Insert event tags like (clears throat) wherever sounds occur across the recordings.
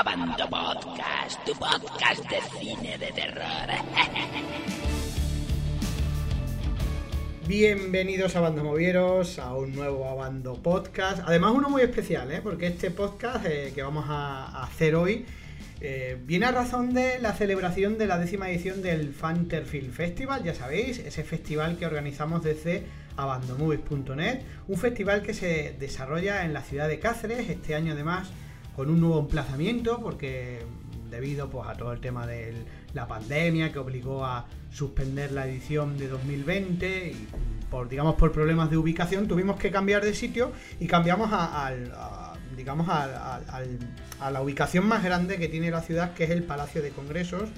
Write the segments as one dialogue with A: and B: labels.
A: Abando Podcast, tu podcast de cine de terror. (laughs)
B: Bienvenidos a Bando Movieros, a un nuevo Abando Podcast. Además uno muy especial, ¿eh? porque este podcast eh, que vamos a hacer hoy eh, viene a razón de la celebración de la décima edición del Fanterfield Festival, ya sabéis, ese festival que organizamos desde abandomovies.net, un festival que se desarrolla en la ciudad de Cáceres, este año además con un nuevo emplazamiento, porque debido pues, a todo el tema de la pandemia que obligó a suspender la edición de 2020 y por digamos por problemas de ubicación tuvimos que cambiar de sitio y cambiamos al digamos, a, la ubicación más grande que tiene la ciudad, que es el Palacio de Congresos,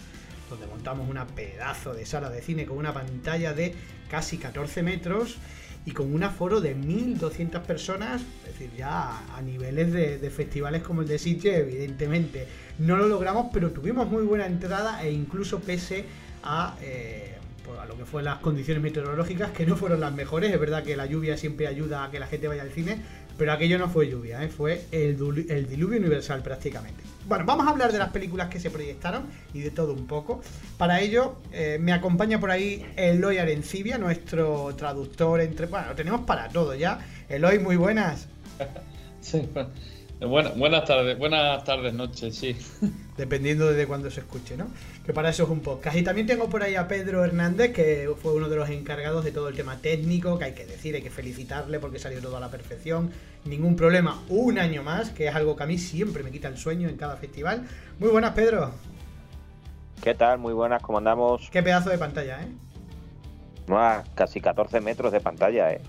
B: donde montamos una pedazo de sala de cine con una pantalla de casi 14 metros y con un aforo de 1.200 personas, es decir, ya a niveles de, festivales como el de Sitges, evidentemente. No lo logramos, pero tuvimos muy buena entrada e incluso pese a... Eh, pues a lo que fue las condiciones meteorológicas que no fueron las mejores. Es verdad que la lluvia siempre ayuda a que la gente vaya al cine, pero aquello no fue lluvia, ¿eh? fue el, diluvio universal prácticamente. Bueno, vamos a hablar de las películas que se proyectaron y de todo un poco. Para ello, eh, me acompaña por ahí Eloy Arencibia, nuestro traductor entre. Bueno, lo tenemos para todo ya. Eloy, muy buenas.
C: Sí, buenas tardes, buenas tardes, noches, sí. (laughs)
B: Dependiendo de cuándo se escuche, ¿no? Que para eso es un podcast. Y también tengo por ahí a Pedro Hernández, que fue uno de los encargados de todo el tema técnico, que hay que decir, hay que felicitarle porque salió todo a la perfección. Ningún problema, un año más, que es algo que a mí siempre me quita el sueño en cada festival. Muy buenas, Pedro.
D: ¿Qué tal? Muy buenas, ¿cómo andamos?
B: Qué pedazo de pantalla, ¿eh?
D: casi 14 metros de pantalla, ¿eh?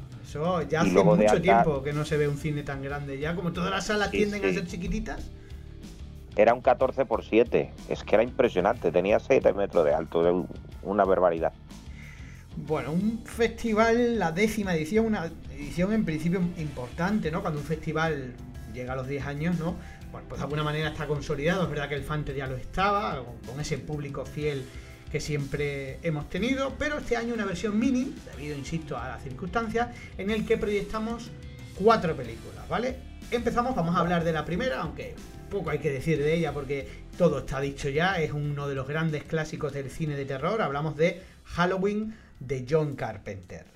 B: Ya hace mucho tiempo que no se ve un cine tan grande. Ya como todas las salas tienden a ser chiquititas.
D: Era un 14 por 7. Es que era impresionante. Tenía 7 metros de alto. Una barbaridad.
B: Bueno, un festival, la décima edición, una edición en principio importante, ¿no? Cuando un festival llega a los 10 años, ¿no? Bueno, pues de alguna manera está consolidado. Es verdad que el Fante ya lo estaba, con ese público fiel que siempre hemos tenido, pero este año una versión mini, debido, insisto, a las circunstancias, en el que proyectamos cuatro películas, ¿vale? Empezamos, vamos a hablar de la primera, aunque poco hay que decir de ella porque todo está dicho ya, es uno de los grandes clásicos del cine de terror, hablamos de Halloween de John Carpenter.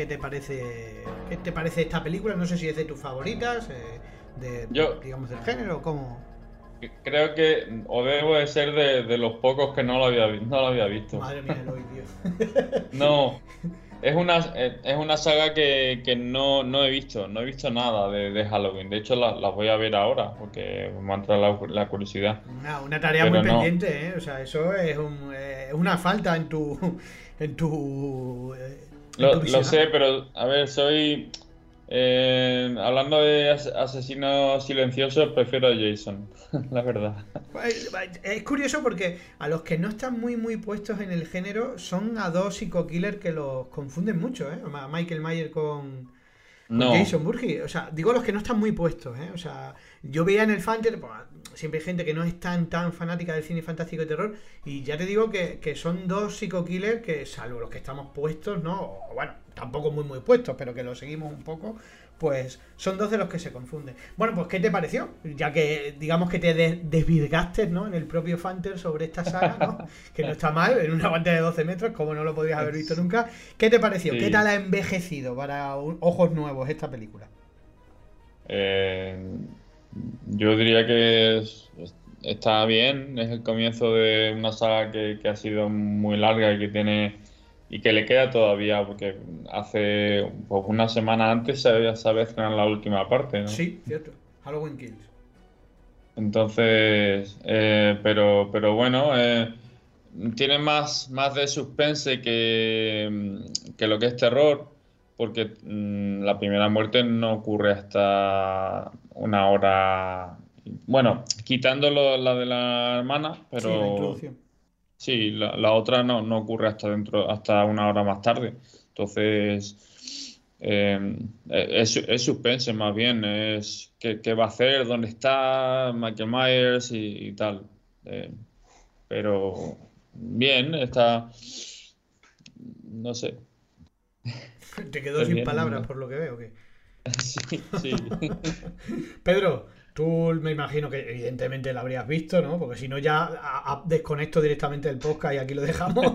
B: ¿Qué te parece qué te parece esta película? No sé si es de tus favoritas, eh, de, digamos, del género, ¿cómo?
C: Creo que, o debo de ser de, los pocos que no lo había, no lo había visto.
B: Madre mía, Eloy,
C: tío. (laughs) no, es una, es una saga que, no, no, he visto, no he visto nada de, Halloween. De hecho, las la voy a ver ahora porque me ha entrado la, curiosidad.
B: Una, tarea muy pendiente, ¿eh? O sea, eso es, un, es una falta en tu, en tu eh,
C: lo, sé, pero a ver, soy. Eh, hablando de asesinos silenciosos, prefiero a Jason, (laughs) la verdad.
B: Es curioso porque a los que no están muy muy puestos en el género son a dos psico-killers que los confunden mucho, ¿eh? Michael Mayer con, Jason Burgi. O sea, digo los que no están muy puestos, ¿eh? O sea, yo veía en el Fanter, pues, siempre hay gente que no es tan tan fanática del cine fantástico y terror, y ya te digo que, son dos psico-killers que, salvo los que estamos puestos, ¿no? O, bueno, tampoco muy muy puestos, pero que lo seguimos un poco, pues son dos de los que se confunden. Bueno, pues ¿qué te pareció? Ya que digamos que te desvirgaste, ¿no? En el propio Fanter sobre esta saga, ¿no? (laughs) que no está mal, en una pantalla de 12 metros, como no lo podías haber visto nunca. ¿Qué te pareció? ¿Qué tal ha envejecido para ojos nuevos esta película?
C: Eh, yo diría que está bien, es el comienzo de una saga que, ha sido muy larga y que tiene y que le queda todavía, porque hace pues, una semana antes se había en la última parte, ¿no?
B: Sí, cierto. Halloween Kills.
C: Entonces, eh, pero, pero bueno, eh, tiene más, más de suspense que, que lo que es terror porque mm, la primera muerte no ocurre hasta una hora. Bueno, quitando la de la hermana, pero. Sí, la, la, otra no, no, ocurre hasta dentro, hasta una hora más tarde. Entonces. Eh, es, es, suspense más bien, es qué, va a hacer, dónde está Michael Myers y, tal. Eh, pero bien, está... No sé.
B: Te quedó sin palabras por lo que veo. ¿qué? (laughs)
C: sí, sí. (laughs)
B: Pedro, Tú me imagino que evidentemente la habrías visto, ¿no? Porque si no ya desconecto directamente el podcast y aquí lo dejamos. (laughs)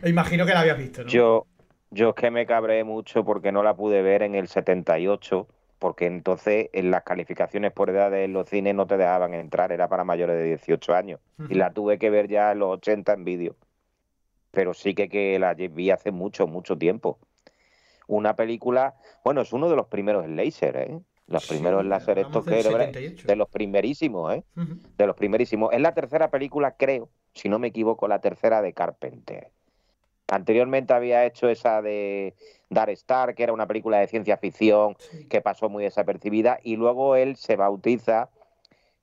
B: (laughs) imagino que la habías visto, ¿no?
D: Yo, yo es que me cabré mucho porque no la pude ver en el 78, porque entonces en las calificaciones por edad de los cines no te dejaban entrar, era para mayores de 18 años. Y la tuve que ver ya en los 80 en vídeo. Pero sí que, que la vi hace mucho, mucho tiempo. Una película, bueno, es uno de los primeros en laser, ¿eh? Los primeros láser estos que de los primerísimos, ¿eh? De los primerísimos. Es la tercera película, creo, si no me equivoco, la tercera de Carpenter. Anteriormente había hecho esa de Dar Star, que era una película de ciencia ficción que pasó muy desapercibida, y luego él se bautiza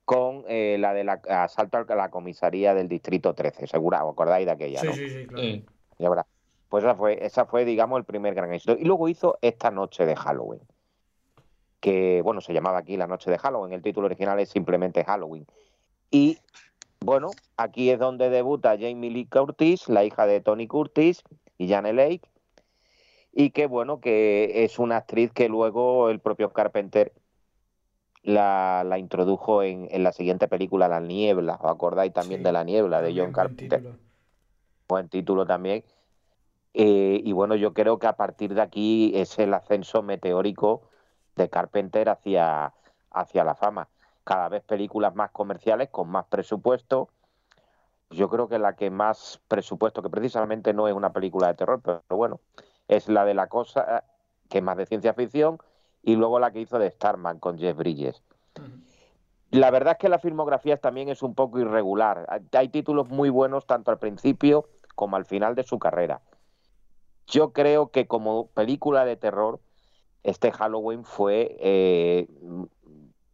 D: con eh, la del asalto a la comisaría del Distrito 13, seguro, ¿os acordáis de aquella?
B: Sí, sí, sí,
D: claro. Pues esa fue, esa fue, digamos, el primer gran éxito. Y luego hizo Esta Noche de Halloween que bueno, se llamaba aquí La Noche de Halloween, el título original es simplemente Halloween. Y bueno, aquí es donde debuta Jamie Lee Curtis, la hija de Tony Curtis y Jane Lake, y que bueno, que es una actriz que luego el propio Carpenter la, introdujo en, la siguiente película, La Niebla, ¿os acordáis también de La Niebla de John Carpenter? Buen título también. Eh, y bueno, yo creo que a partir de aquí es el ascenso meteórico de Carpenter hacia, hacia la fama. Cada vez películas más comerciales, con más presupuesto. Yo creo que la que más presupuesto, que precisamente no es una película de terror, pero, bueno, es la de la cosa, que es más de ciencia ficción, y luego la que hizo de Starman con Jeff Bridges. La verdad es que la filmografía también es un poco irregular. Hay títulos muy buenos tanto al principio como al final de su carrera. Yo creo que como película de terror este Halloween fue, eh,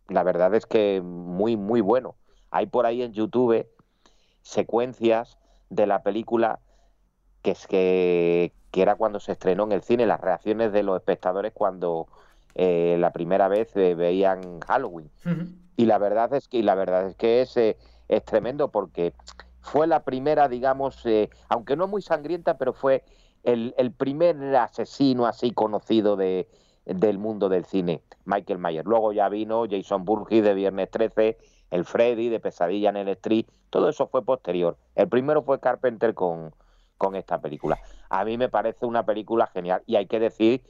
D: la verdad es que muy, muy bueno. Hay por ahí en YouTube secuencias de la película que es que, era cuando se estrenó en el cine, las reacciones de los espectadores cuando eh, la primera vez eh, veían Halloween. Y la verdad es que, la verdad es que es, es tremendo porque fue la primera, digamos, aunque no muy sangrienta, pero fue el, el primer asesino así conocido de, del mundo del cine, Michael Myers. Luego ya vino Jason Burgess de Viernes 13, el Freddy de Pesadilla en el Street, todo eso fue posterior. El primero fue Carpenter con, con esta película. A mí me parece una película genial y hay que decir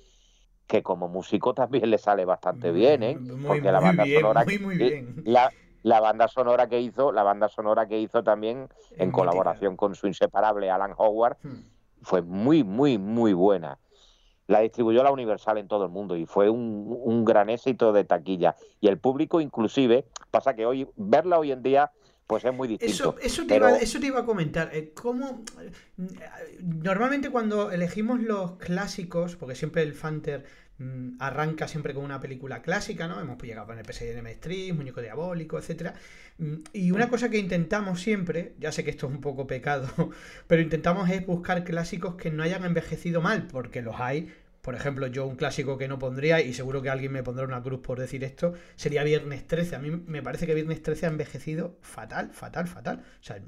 D: que como músico también le sale bastante bien, ¿eh?
B: Porque la banda sonora
D: La, la, banda sonora que hizo, la banda sonora que hizo también en colaboración con su inseparable Alan Howard hmm. fue muy muy muy buena la distribuyó la Universal en todo el mundo y fue un, gran éxito de taquilla. Y el público inclusive, pasa que hoy verla hoy en día pues es muy distinto.
B: Eso, te, iba, eso te, iba, a comentar. Eh, ¿Cómo, normalmente cuando elegimos los clásicos, porque siempre el Fanter mm, arranca siempre con una película clásica, ¿no? Hemos llegado con el PSDM Street, Muñeco Diabólico, etcétera. Mm, y una cosa que intentamos siempre, ya sé que esto es un poco pecado, (laughs) pero intentamos es buscar clásicos que no hayan envejecido mal, porque los hay. Por ejemplo, yo un clásico que no pondría, y seguro que alguien me pondrá una cruz por decir esto, sería Viernes 13. A mí me parece que Viernes 13 ha envejecido fatal, fatal, fatal. O sea,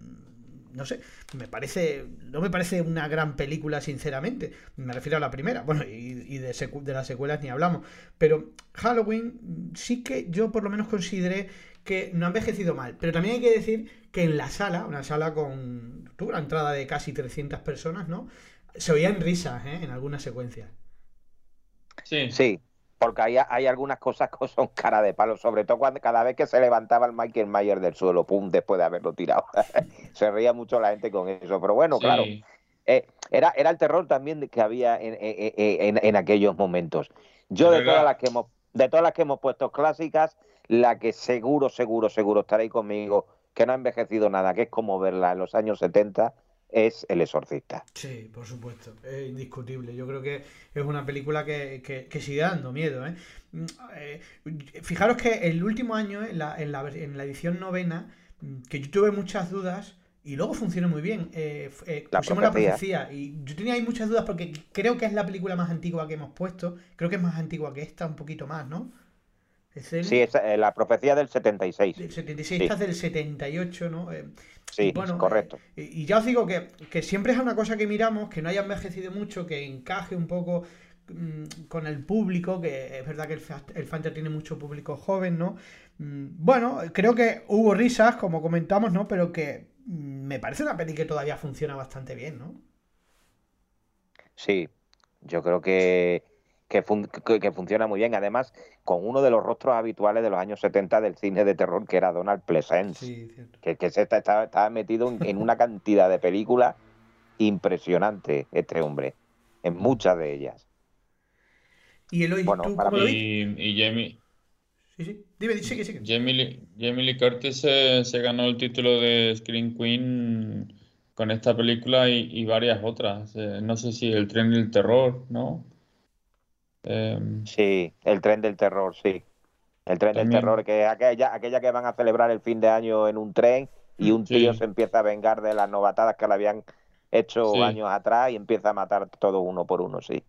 B: no sé, me parece, no me parece una gran película, sinceramente. Me refiero a la primera, bueno, y, de, las secuelas ni hablamos. Pero Halloween sí que yo por lo menos consideré que no ha envejecido mal. Pero también hay que decir que en la sala, una sala con tuvo una entrada de casi 300 personas, ¿no? Se oían risas ¿eh? en algunas secuencias.
D: Sí. Sí, porque hay, hay algunas cosas que son cara de palo, sobre todo cuando cada vez que se levantaba el Michael Mayer del suelo, pum, después de haberlo tirado. (laughs) se reía mucho la gente con eso, pero bueno, claro. Eh, era, era el terror también que había en, en, en, aquellos momentos. Yo de todas las que hemos de todas las que hemos puesto clásicas, la que seguro, seguro, seguro estaréis conmigo, que no ha envejecido nada, que es como verla en los años 70, es El Exorcista.
B: Sí, por supuesto, es indiscutible. Yo creo que es una película que, que, sigue dando miedo. ¿eh? Mm, eh, fijaros que el último año, en la, en la, en la edición novena, mm, que yo tuve muchas dudas y luego funciona muy bien. Eh, eh,
D: La
B: pusimos la
D: profecía.
B: profecía y yo tenía ahí muchas dudas porque creo que es la película más antigua que hemos puesto. Creo que es más antigua que esta, un poquito más, ¿no? Es el,
D: Sí, esa, eh, la profecía del 76.
B: del 76,
D: sí.
B: esta es del 78, ¿no? Eh,
D: Sí,
B: bueno,
D: correcto.
B: eh, y ya os digo que, que siempre es una cosa que miramos, que no haya envejecido mucho, que encaje un poco mm, con el público, que es verdad que el, el Fanter tiene mucho público joven, ¿no? Mm, Bueno, creo que hubo risas, como comentamos, ¿no? Pero que mm, me parece una peli que todavía funciona bastante bien, ¿no?
D: Sí, yo creo que, que, fun- que- que funciona muy bien. Además, con uno de los rostros habituales de los años 70 del cine de terror, que era Donald Pleasence,
B: Sí,
D: que, que se está, está- está metido en, en una cantidad de películas impresionante, este hombre, en muchas de ellas.
B: Y Eloy,
D: Bueno,
B: ¿tú
D: para
B: cómo lo viste?
C: Y, y Jamie,
B: Sí, sí. Dime, sí. que-
C: Jamie, Lee- Jamie Lee Curtis se, se ganó el título de Screen Queen con esta película y, y varias otras. Eh, no sé si El tren del terror, ¿no? Em,
D: Sí, el tren del terror, sí. El tren del terror, que es aquella, aquella que van a celebrar el fin de año en un tren y un
C: Sí.
D: tío se empieza a vengar de las novatadas que le habían hecho
C: Sí.
D: años atrás y empieza a matar todo uno por uno, sí.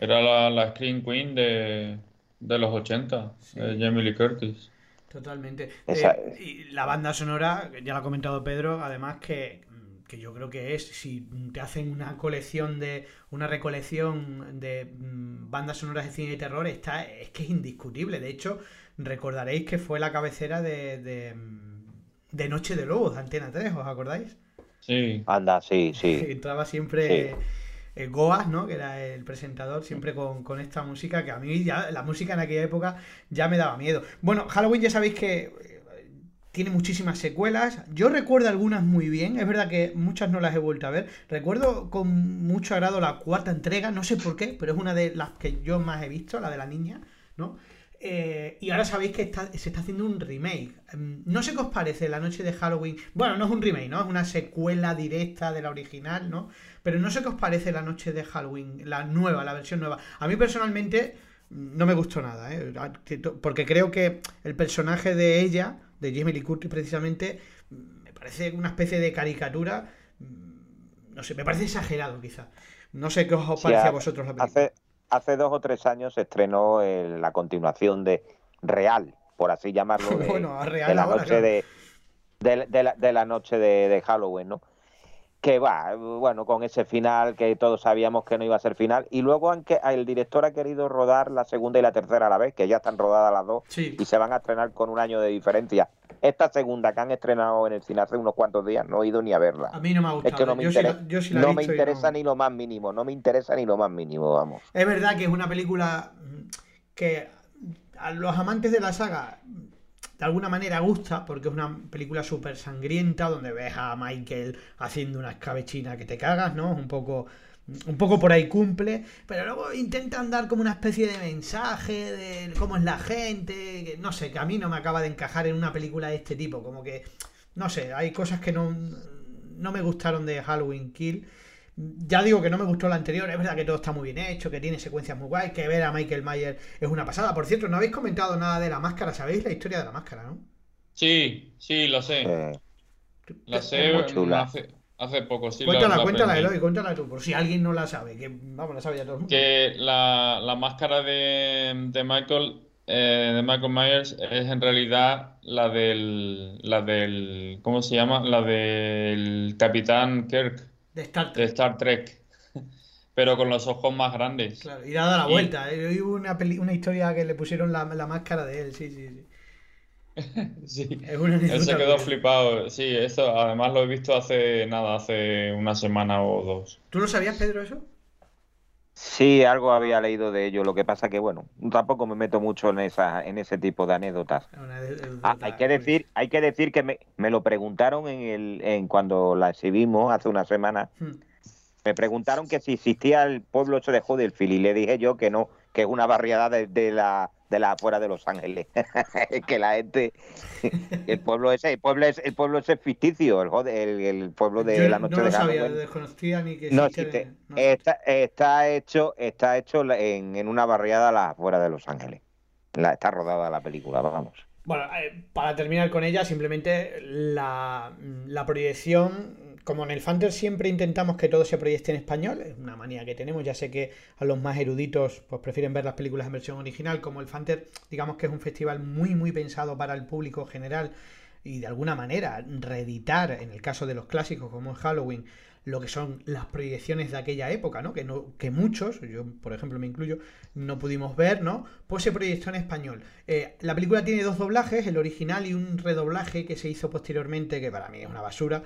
C: era la, la Screen Queen de, de los 80,
B: Sí.
C: eh, Jamie Lee Curtis.
B: Totalmente.
D: Esa-
B: Eh, y la banda sonora, ya lo ha comentado Pedro, además que, que yo creo que es, si te hacen una colección de, una recolección de mm, bandas sonoras de cine de terror, está, es que es indiscutible. De hecho, recordaréis que fue la cabecera de, de, mm, de Noche de Lobos, de Antena 3, ¿os acordáis?
C: Sí,
D: Anda, sí, sí. (laughs)
B: Entraba siempre eh, Goas, ¿no? Que era el presentador, siempre con, con esta música que a mí ya, la música en aquella época ya me daba miedo. Bueno, Halloween ya sabéis que tiene muchísimas secuelas. Yo recuerdo algunas muy bien, es verdad que muchas no las he vuelto a ver. Recuerdo con mucho agrado la cuarta entrega, no sé por qué, pero es una de las que yo más he visto, la de la niña, ¿no? Eh, y ahora sabéis que se está haciendo un remake. Em, No sé qué os parece la noche de Halloween. Bueno, no es un remake, ¿no? Es una secuela directa de la original, ¿no? Pero no sé qué os parece la noche de Halloween, la nueva, la versión nueva. A mí personalmente no me gustó nada, ¿eh? Porque creo que el personaje de ella, de Jamie Lee Curtis precisamente, me parece una especie de caricatura. mm, No sé, me parece exagerado quizá. No sé qué os
D: Sí,
B: parece a vosotros la película.
D: Hace, hace dos o tres años se estrenó el- la continuación de Real, por así llamarlo, (laughs) de,
B: Bueno, a real
D: de la
B: ahora,
D: noche
B: claro.
D: de, de, de la, de la noche de, de Halloween, ¿no? Que va, bueno, con ese final que todos sabíamos que no iba a ser final. Y luego han que- el director ha querido rodar la segunda y la tercera a la vez, que ya están rodadas las dos,
B: Sí.
D: y se van a estrenar con un año de diferencia. Esta segunda que han estrenado en el cine hace unos cuantos días, no he ido ni a verla.
B: A mí no me ha gustado.
D: Es que no me
B: yo, sí
D: interesa,
B: la, yo sí la he
D: no me interesa
B: no-
D: ni lo más mínimo, no me interesa ni lo más mínimo, vamos.
B: Es verdad que es una película que a los amantes de la saga de alguna manera gusta, porque es una película súper sangrienta, donde ves a Michael haciendo una escabechina que te cagas, ¿no? Un poco, un poco por ahí cumple, pero luego intentan dar como una especie de mensaje de cómo es la gente, que no sé, que a mí no me acaba de encajar en una película de este tipo, como que, no sé, hay cosas que no, no me gustaron de Halloween Kill. Ya digo que no me gustó la anterior, es verdad que todo está muy bien hecho, que tiene secuencias muy guays, que ver a Michael Myers es una pasada. Por cierto, no habéis comentado nada de la máscara, ¿sabéis la historia de la máscara, no?
C: sí, sí, lo sé.
D: Eh,
C: La sé
D: muy chula.
C: hace, hace poco, sí, la-
B: Cuéntala,
C: la
B: cuéntala,
C: aprendí.
B: Eloy, cuéntala tú, por si alguien no la sabe, que vamos, la sabe ya todo el mundo.
C: Que la, la máscara de, de Michael, eh, de Michael Myers es en realidad la del, la del, ¿cómo se llama? La del Capitán Kirk
B: De Star
C: de
B: Trek.
C: Star Trek, (laughs) pero con los ojos más grandes.
B: Claro, y dada la
C: Y-
B: vuelta, ¿eh? Hubo una, peli- una historia que le pusieron la, la máscara de él, sí, sí, sí. (laughs)
C: Sí,
B: Es una
C: él se quedó flipado. Sí, eso además lo he visto hace nada, hace una semana o dos.
B: ¿Tú lo sabías, Pedro, eso?
D: Sí, algo había leído de ello. Lo que pasa que, bueno, tampoco me meto mucho en esa, en ese tipo de anécdotas. Ah, hay que decir, hay que decir que me, me lo preguntaron en el, en cuando la exhibimos hace una semana.
B: Hmm.
D: Me preguntaron que si existía el pueblo ese de Huddersfield y le dije yo que no, que es una barriada de, de la de la afuera de Los Ángeles. (laughs) que la gente, el pueblo ese, el pueblo es, el pueblo ese es ficticio, el, el, el pueblo de
B: Yo
D: la noche
B: no lo
D: de
B: sabía,
D: Halloween.
B: desconocía ni que
D: No
B: existe- no.
D: Está, está hecho, está hecho en, en una barriada a las afueras de Los Ángeles. La, está rodada la película, vamos.
B: Bueno, eh, para terminar con ella, simplemente la, la proyección como en el Fanter siempre intentamos que todo se proyecte en español, es una manía que tenemos, ya sé que a los más eruditos pues prefieren ver las películas en versión original, como el Fanter digamos que es un festival muy muy pensado para el público general y de alguna manera reeditar, en el caso de los clásicos como es Halloween, lo que son las proyecciones de aquella época, ¿no? Que, no, que muchos, yo por ejemplo me incluyo, no pudimos ver, ¿no? Pues se proyectó en español. Eh, la película tiene dos doblajes, el original y un redoblaje que se hizo posteriormente, que para mí es una basura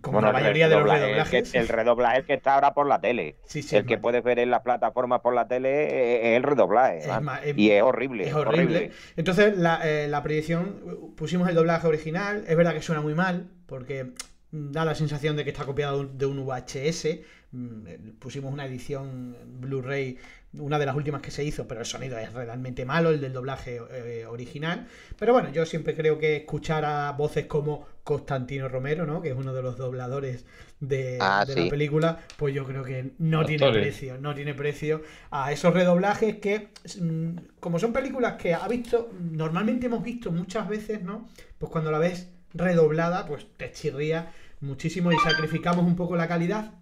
B: como la mayoría de los redoblajes.
D: El, redoblaje es que está ahora por la tele. el que puedes ver en las plataformas por la tele es el redoblaje. y es horrible.
B: Es horrible. Entonces, la, eh, la proyección, pusimos el doblaje original. Es verdad que suena muy mal, porque da la sensación de que está copiado de un VHS. Mm, pusimos una edición Blu-ray una de las últimas que se hizo, pero el sonido es realmente malo, el del doblaje eh, original. Pero bueno, yo siempre creo que escuchar a voces como Constantino Romero, ¿no? Que es uno de los dobladores de, ah, la película, pues yo creo que no tiene precio, no tiene precio a esos redoblajes que, mm, como son películas que ha visto, normalmente hemos visto muchas veces, ¿no? Pues cuando la ves redoblada, pues te chirría muchísimo y sacrificamos un poco la calidad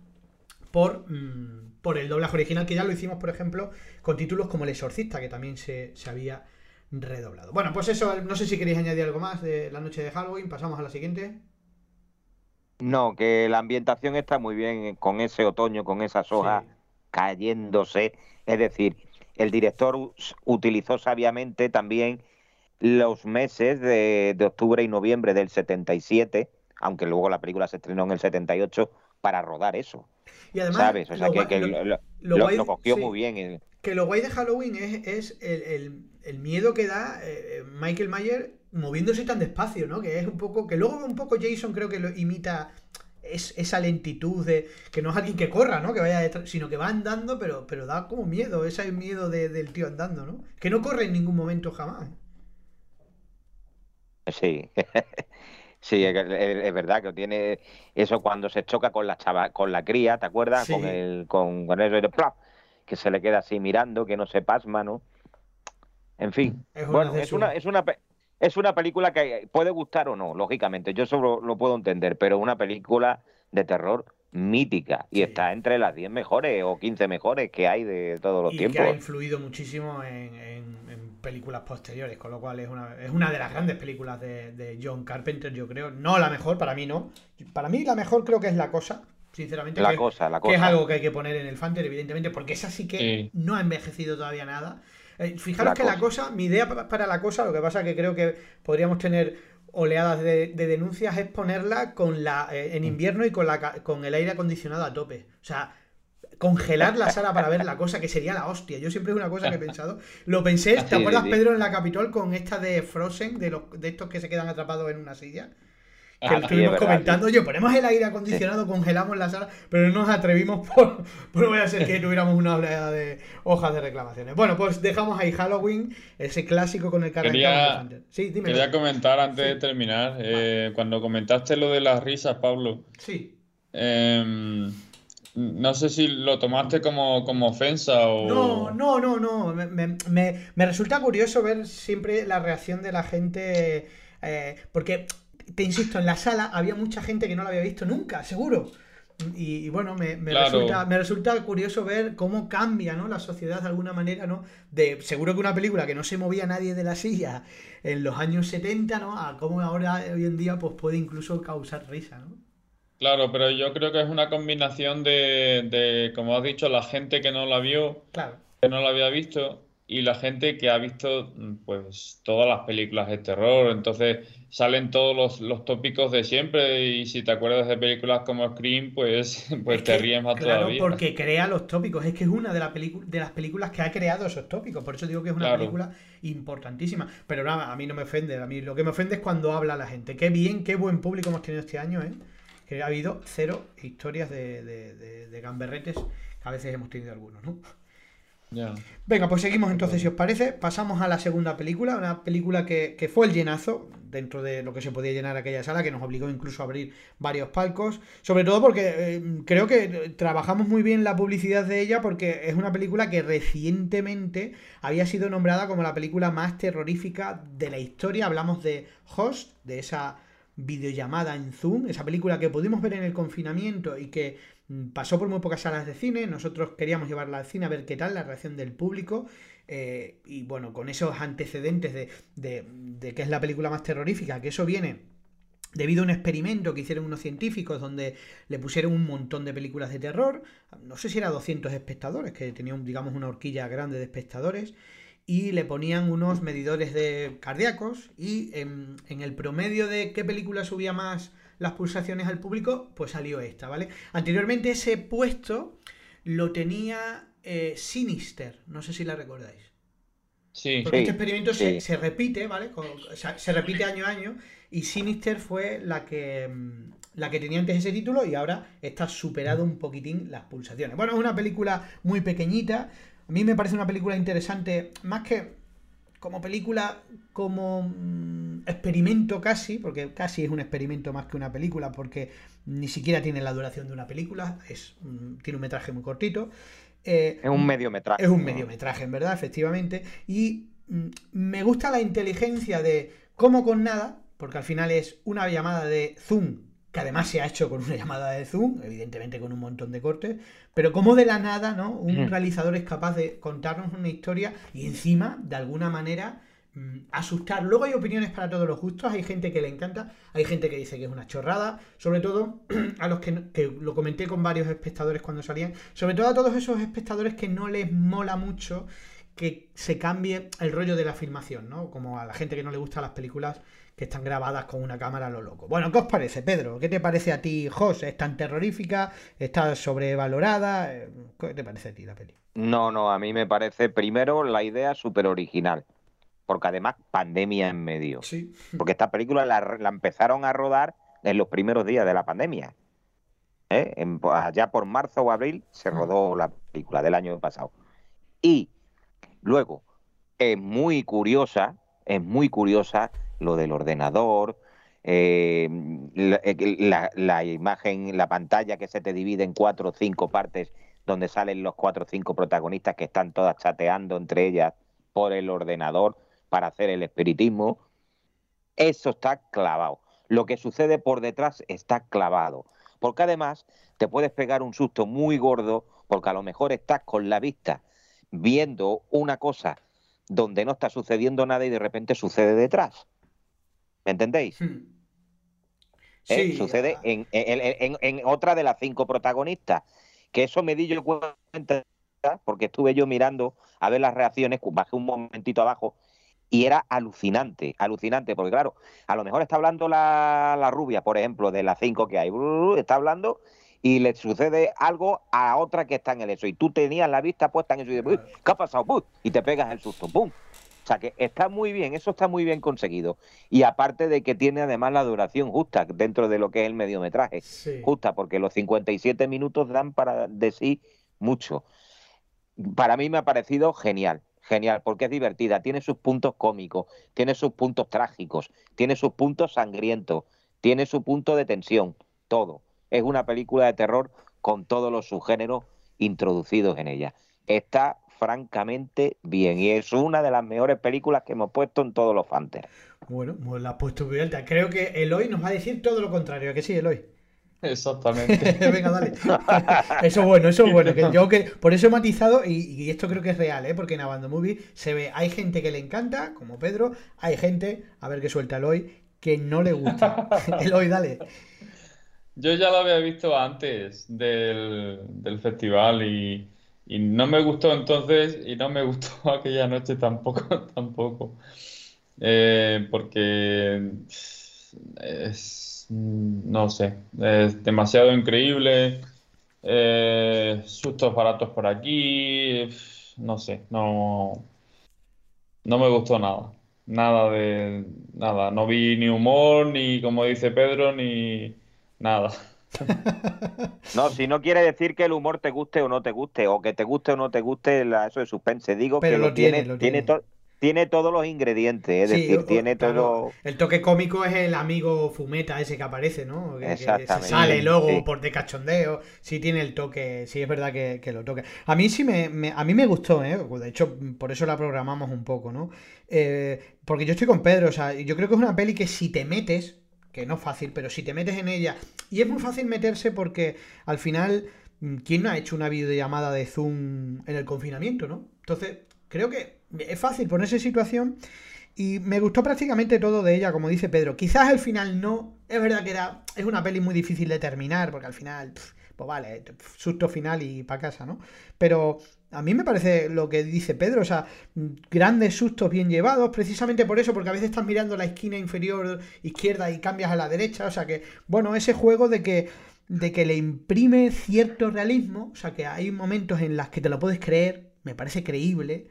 B: por... Mm, por el doblaje original, que ya lo hicimos, por ejemplo, con títulos como El Exorcista, que también se, había redoblado. Bueno, pues eso, no sé si queréis añadir algo más de la noche de Halloween, pasamos a la siguiente.
D: No, que la ambientación está muy bien con ese otoño, con esas hojas cayéndose. Es decir, el director utilizó sabiamente también los meses de, de, octubre y noviembre del 77, aunque luego la película se estrenó en el 78, para rodar eso. Y además, ¿sabes? O sea, que, lo, cogió muy bien.
B: Que lo guay de Halloween es, el, miedo que da eh, eh, Michael Mayer moviéndose tan despacio, ¿no? Que es un poco. Que luego un poco Jason creo que lo imita es, esa lentitud de que no es alguien que corra, ¿no? Que vaya detrás, sino que va andando, pero, pero da como miedo, ese miedo del tío andando, ¿no? Que no corre en ningún momento jamás.
D: Sí. (laughs) Sí, es, verdad que tiene eso cuando se choca con la chava, con la cría, ¿te acuerdas? Con el con, eso de que se le queda así mirando, que no se pasma, ¿no? En fin, bueno, es una, es una es una película que puede gustar o no, lógicamente, yo solo lo puedo entender, pero una película de terror mítica y está entre las 10 mejores o 15 mejores que hay de todos los y tiempos. Que
B: ha influido muchísimo en, películas posteriores, con lo cual es una, es una de las grandes películas de, John Carpenter, yo creo. No la mejor, para mí no. Para mí la mejor creo que es La Cosa, sinceramente.
D: La Cosa, La Cosa.
B: Que es algo que hay que poner en el Fanter, evidentemente, porque esa sí que no ha envejecido todavía nada. Eh, fijaros que La Cosa, mi idea para La Cosa, lo que pasa que creo que podríamos tener oleadas de, denuncias es ponerla con la eh, en invierno y con, la, con el aire acondicionado a tope. O sea, congelar la sala para ver la cosa, que sería la hostia. Yo siempre es una cosa que he pensado. Lo pensé, ¿te acuerdas, Pedro, en la Capitol con esta de Frozen, de, los, de estos que se quedan atrapados en una silla? Que lo estuvimos comentando. Yo, ponemos el aire acondicionado, congelamos la sala, pero no nos atrevimos (laughs) por. no voy a ser que tuviéramos una oleada de hojas de reclamaciones. Bueno, pues dejamos ahí Halloween, ese clásico con el
C: que quería, sí, dime, quería comentar antes de terminar, eh, cuando comentaste lo de las risas, Pablo.
B: Sí.
C: Eh, no sé si lo tomaste como, como ofensa o...
B: No, no, no, no. Me, me, me, resulta curioso ver siempre la reacción de la gente. Eh, porque, te insisto, en la sala había mucha gente que no la había visto nunca, seguro. Y, bueno, me, resulta, me resulta curioso ver cómo cambia ¿no? la sociedad de alguna manera, ¿no? De, seguro que una película que no se movía nadie de la silla en los años 70, ¿no? A cómo ahora, hoy en día, pues puede incluso causar risa, ¿no?
C: Claro, pero yo creo que es una combinación de, de, como has dicho, la gente que no la vio, que no la había visto, y la gente que ha visto pues todas las películas de terror. Entonces salen todos los, tópicos de siempre, y si te acuerdas de películas como Scream, pues, (laughs) pues te ríes más claro,
B: porque crea los tópicos. Es que es una de, la de las películas que ha creado esos tópicos. Por eso digo que es una película importantísima. Pero nada, a mí no me ofende. A mí lo que me ofende es cuando habla la gente. Qué bien, qué buen público hemos tenido este año, ¿eh? que ha habido cero historias de, de, gamberretes, que a veces hemos tenido algunos, ¿no? Venga, pues seguimos entonces, si os parece. Pasamos a la segunda película, una película que, fue el llenazo. dentro de lo que se podía llenar aquella sala, que nos obligó incluso a abrir varios palcos. Sobre todo porque eh, creo que trabajamos muy bien la publicidad de ella, porque es una película que recientemente había sido nombrada como la película más terrorífica de la historia. Hablamos de Host, de esa videollamada en Zoom, esa película que pudimos ver en el confinamiento y que pasó por muy pocas salas de cine. Nosotros queríamos llevarla al cine a ver qué tal la reacción del público. Eh, y bueno, con esos antecedentes de, de, que es la película más terrorífica, que eso viene debido a un experimento que hicieron unos científicos donde le pusieron un montón de películas de terror, no sé si era 200 espectadores, que tenían digamos una horquilla grande de espectadores, y le ponían unos medidores de cardíacos y en, en el promedio de qué película subía más las pulsaciones al público, pues salió esta, ¿vale? Anteriormente ese puesto lo tenía eh, Sinister, no sé si la recordáis.
C: Sí,
B: Porque este experimento se, repite, ¿vale? se repite año a año y Sinister fue la que, mm, la que tenía antes ese título y ahora está superado un poquitín las pulsaciones. Bueno, es una película muy pequeñita. A mí me parece una película interesante, más que como película, como mm, experimento casi, porque casi es un experimento más que una película, porque ni siquiera tiene la duración de una película, es, tiene un metraje muy cortito.
D: Eh, es un mediometraje.
B: Es un mediometraje, en verdad, efectivamente. Y mm, me gusta la inteligencia de cómo con nada, porque al final es una llamada de Zoom, que además se ha hecho con una (laughs) llamada de Zoom, evidentemente con un montón de cortes, pero como de la nada, ¿no? Un realizador es capaz de contarnos una historia y encima, de alguna manera, Mm, asustar. Luego hay opiniones para todos los gustos, hay gente que le encanta, hay gente que dice que es una chorrada, sobre todo (clears throat) a los que, lo comenté con varios espectadores cuando salían, sobre todo a todos esos espectadores que no les mola mucho que se cambie el rollo de la filmación, ¿no? Como a la gente que no le gustan las películas que están grabadas con una cámara a lo loco. Bueno, ¿qué os parece, Pedro? ¿Qué te parece a ti, José? ¿Es tan terrorífica? ¿Está sobrevalorada? ¿Qué te parece a ti la peli?
D: No, no, a mí me parece primero la idea súper original porque además pandemia en medio. Porque esta película la, empezaron a rodar en los primeros días de la pandemia. ¿eh? allá por marzo o abril se ah. rodó la película del año pasado. Y luego, es muy curiosa, es muy curiosa lo del ordenador, eh, la, la, imagen, la pantalla que se te divide en cuatro o cinco partes, donde salen los cuatro o cinco protagonistas que están todas chateando entre ellas por el ordenador para hacer el espiritismo, eso está clavado. Lo que sucede por detrás está clavado. Porque además te puedes pegar un susto muy gordo porque a lo mejor estás con la vista viendo una cosa donde no está sucediendo nada y de repente sucede detrás. ¿Me entendéis? Hmm. ¿Eh? Sí, Sucede en, en, otra de las cinco protagonistas. Que eso me di yo cuenta porque estuve yo mirando a ver las reacciones, bajé un momentito abajo y era alucinante, alucinante, porque claro, a lo mejor está hablando la, rubia, por ejemplo, de las cinco que hay, está hablando y le sucede algo a otra que está en el eso, y tú tenías la vista puesta en eso y dices, ¿qué ha pasado? Y te pegas el susto, ¡pum! O sea que está muy bien, eso está muy bien conseguido. Y aparte de que tiene además la duración justa dentro de lo que es el mediometraje. Justa, porque los 57 minutos dan para de sí mucho. Para mí me ha parecido genial genial, porque es divertida, tiene sus puntos cómicos, tiene sus puntos trágicos, tiene sus puntos sangrientos, tiene su punto de tensión, todo. Es una película de terror con todos los subgéneros introducidos en ella. Está francamente bien y es una de las mejores películas que hemos puesto en todos los Fanter.
B: Bueno, pues la has puesto muy alta. Creo que Eloy nos va a decir todo lo contrario, que sí, Eloy?
C: Exactamente. (laughs)
B: Venga, dale. Eso es bueno, eso es bueno. Que yo que, por eso he matizado, y, esto creo que es real, ¿eh? porque en Abando Movie se ve, hay gente que le encanta, como Pedro, hay gente, a ver qué suelta Eloy, que no le gusta. (laughs) Eloy, dale.
C: Yo ya lo había visto antes del, festival y, no me gustó entonces y no me (laughs) gustó aquella noche tampoco, (laughs) tampoco. Eh, porque es no sé, es demasiado increíble. Eh, sustos baratos por aquí. No sé, no, no me gustó nada. Nada de nada. No vi ni humor, ni como dice Pedro, ni nada. (laughs)
D: No, si no quiere decir que el humor te guste o no te guste, o que te guste o no te guste, eso de suspense. Digo que lo, tiene, tiene, tiene todos los ingredientes, es
B: Sí,
D: decir,
B: o-
D: tiene
B: claro,
D: todo.
B: El toque cómico es el amigo fumeta ese que aparece, ¿no? Que- que se sale luego
D: Sí.
B: por de cachondeo. Sí tiene el toque, sí es verdad que, que lo toque. A mí sí me, me- a mí me gustó, ¿eh? De hecho, por eso la programamos un poco, ¿no? Eh, porque yo estoy con Pedro, o sea, yo creo que es una peli que si te metes, que no es fácil, pero si te metes en ella, y es muy fácil meterse porque al final, mm, ¿quién no ha hecho una videollamada de Zoom en el confinamiento, no? Entonces, creo que es fácil ponerse en situación y me gustó prácticamente todo de ella, como dice Pedro. Quizás el final no, es verdad que era, es una peli muy difícil de terminar, porque al final, pues vale, susto final y para casa, ¿no? Pero a mí me parece lo que dice Pedro, o sea, grandes sustos bien llevados, precisamente por eso, porque a veces estás mirando la esquina inferior izquierda y cambias a la derecha, o sea que, bueno, ese juego de que de que le imprime cierto realismo, o sea que hay momentos en los que te lo puedes creer, me parece creíble.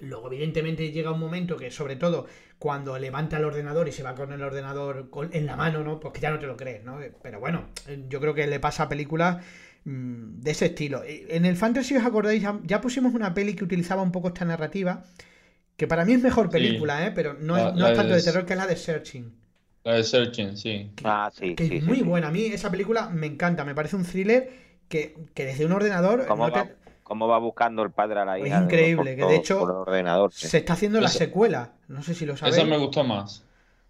B: Luego, evidentemente, llega un momento que, sobre todo, cuando levanta el ordenador y se va con el ordenador con- en la mano, ¿no? Pues que ya no te lo crees, ¿no? Pero bueno, eh, yo creo que le pasa a películas mm, de ese estilo. Eh, En el Fantasy, ¿os acordáis? Ya, ya pusimos una peli que utilizaba un poco esta narrativa, que para mí es mejor
C: Sí.
B: película, ¿eh? Pero no,
C: La-
B: es, no
C: la
B: es tanto
C: de-
B: terror que es la de Searching.
C: La de Searching, sí.
D: Ah, sí,
B: que
D: sí,
B: es
D: sí,
B: muy
D: sí.
B: buena. A mí esa película me encanta, me parece un thriller que, que desde un ordenador
D: ¿Cómo,
B: no te-
D: va, cómo va buscando el padre a la
B: Es
D: hija?
B: increíble,
D: por
B: que de hecho
D: por el ordenador. sí.
B: se está haciendo la
C: Esa-
B: secuela. No sé si lo sabéis.
C: Esa me gustó más.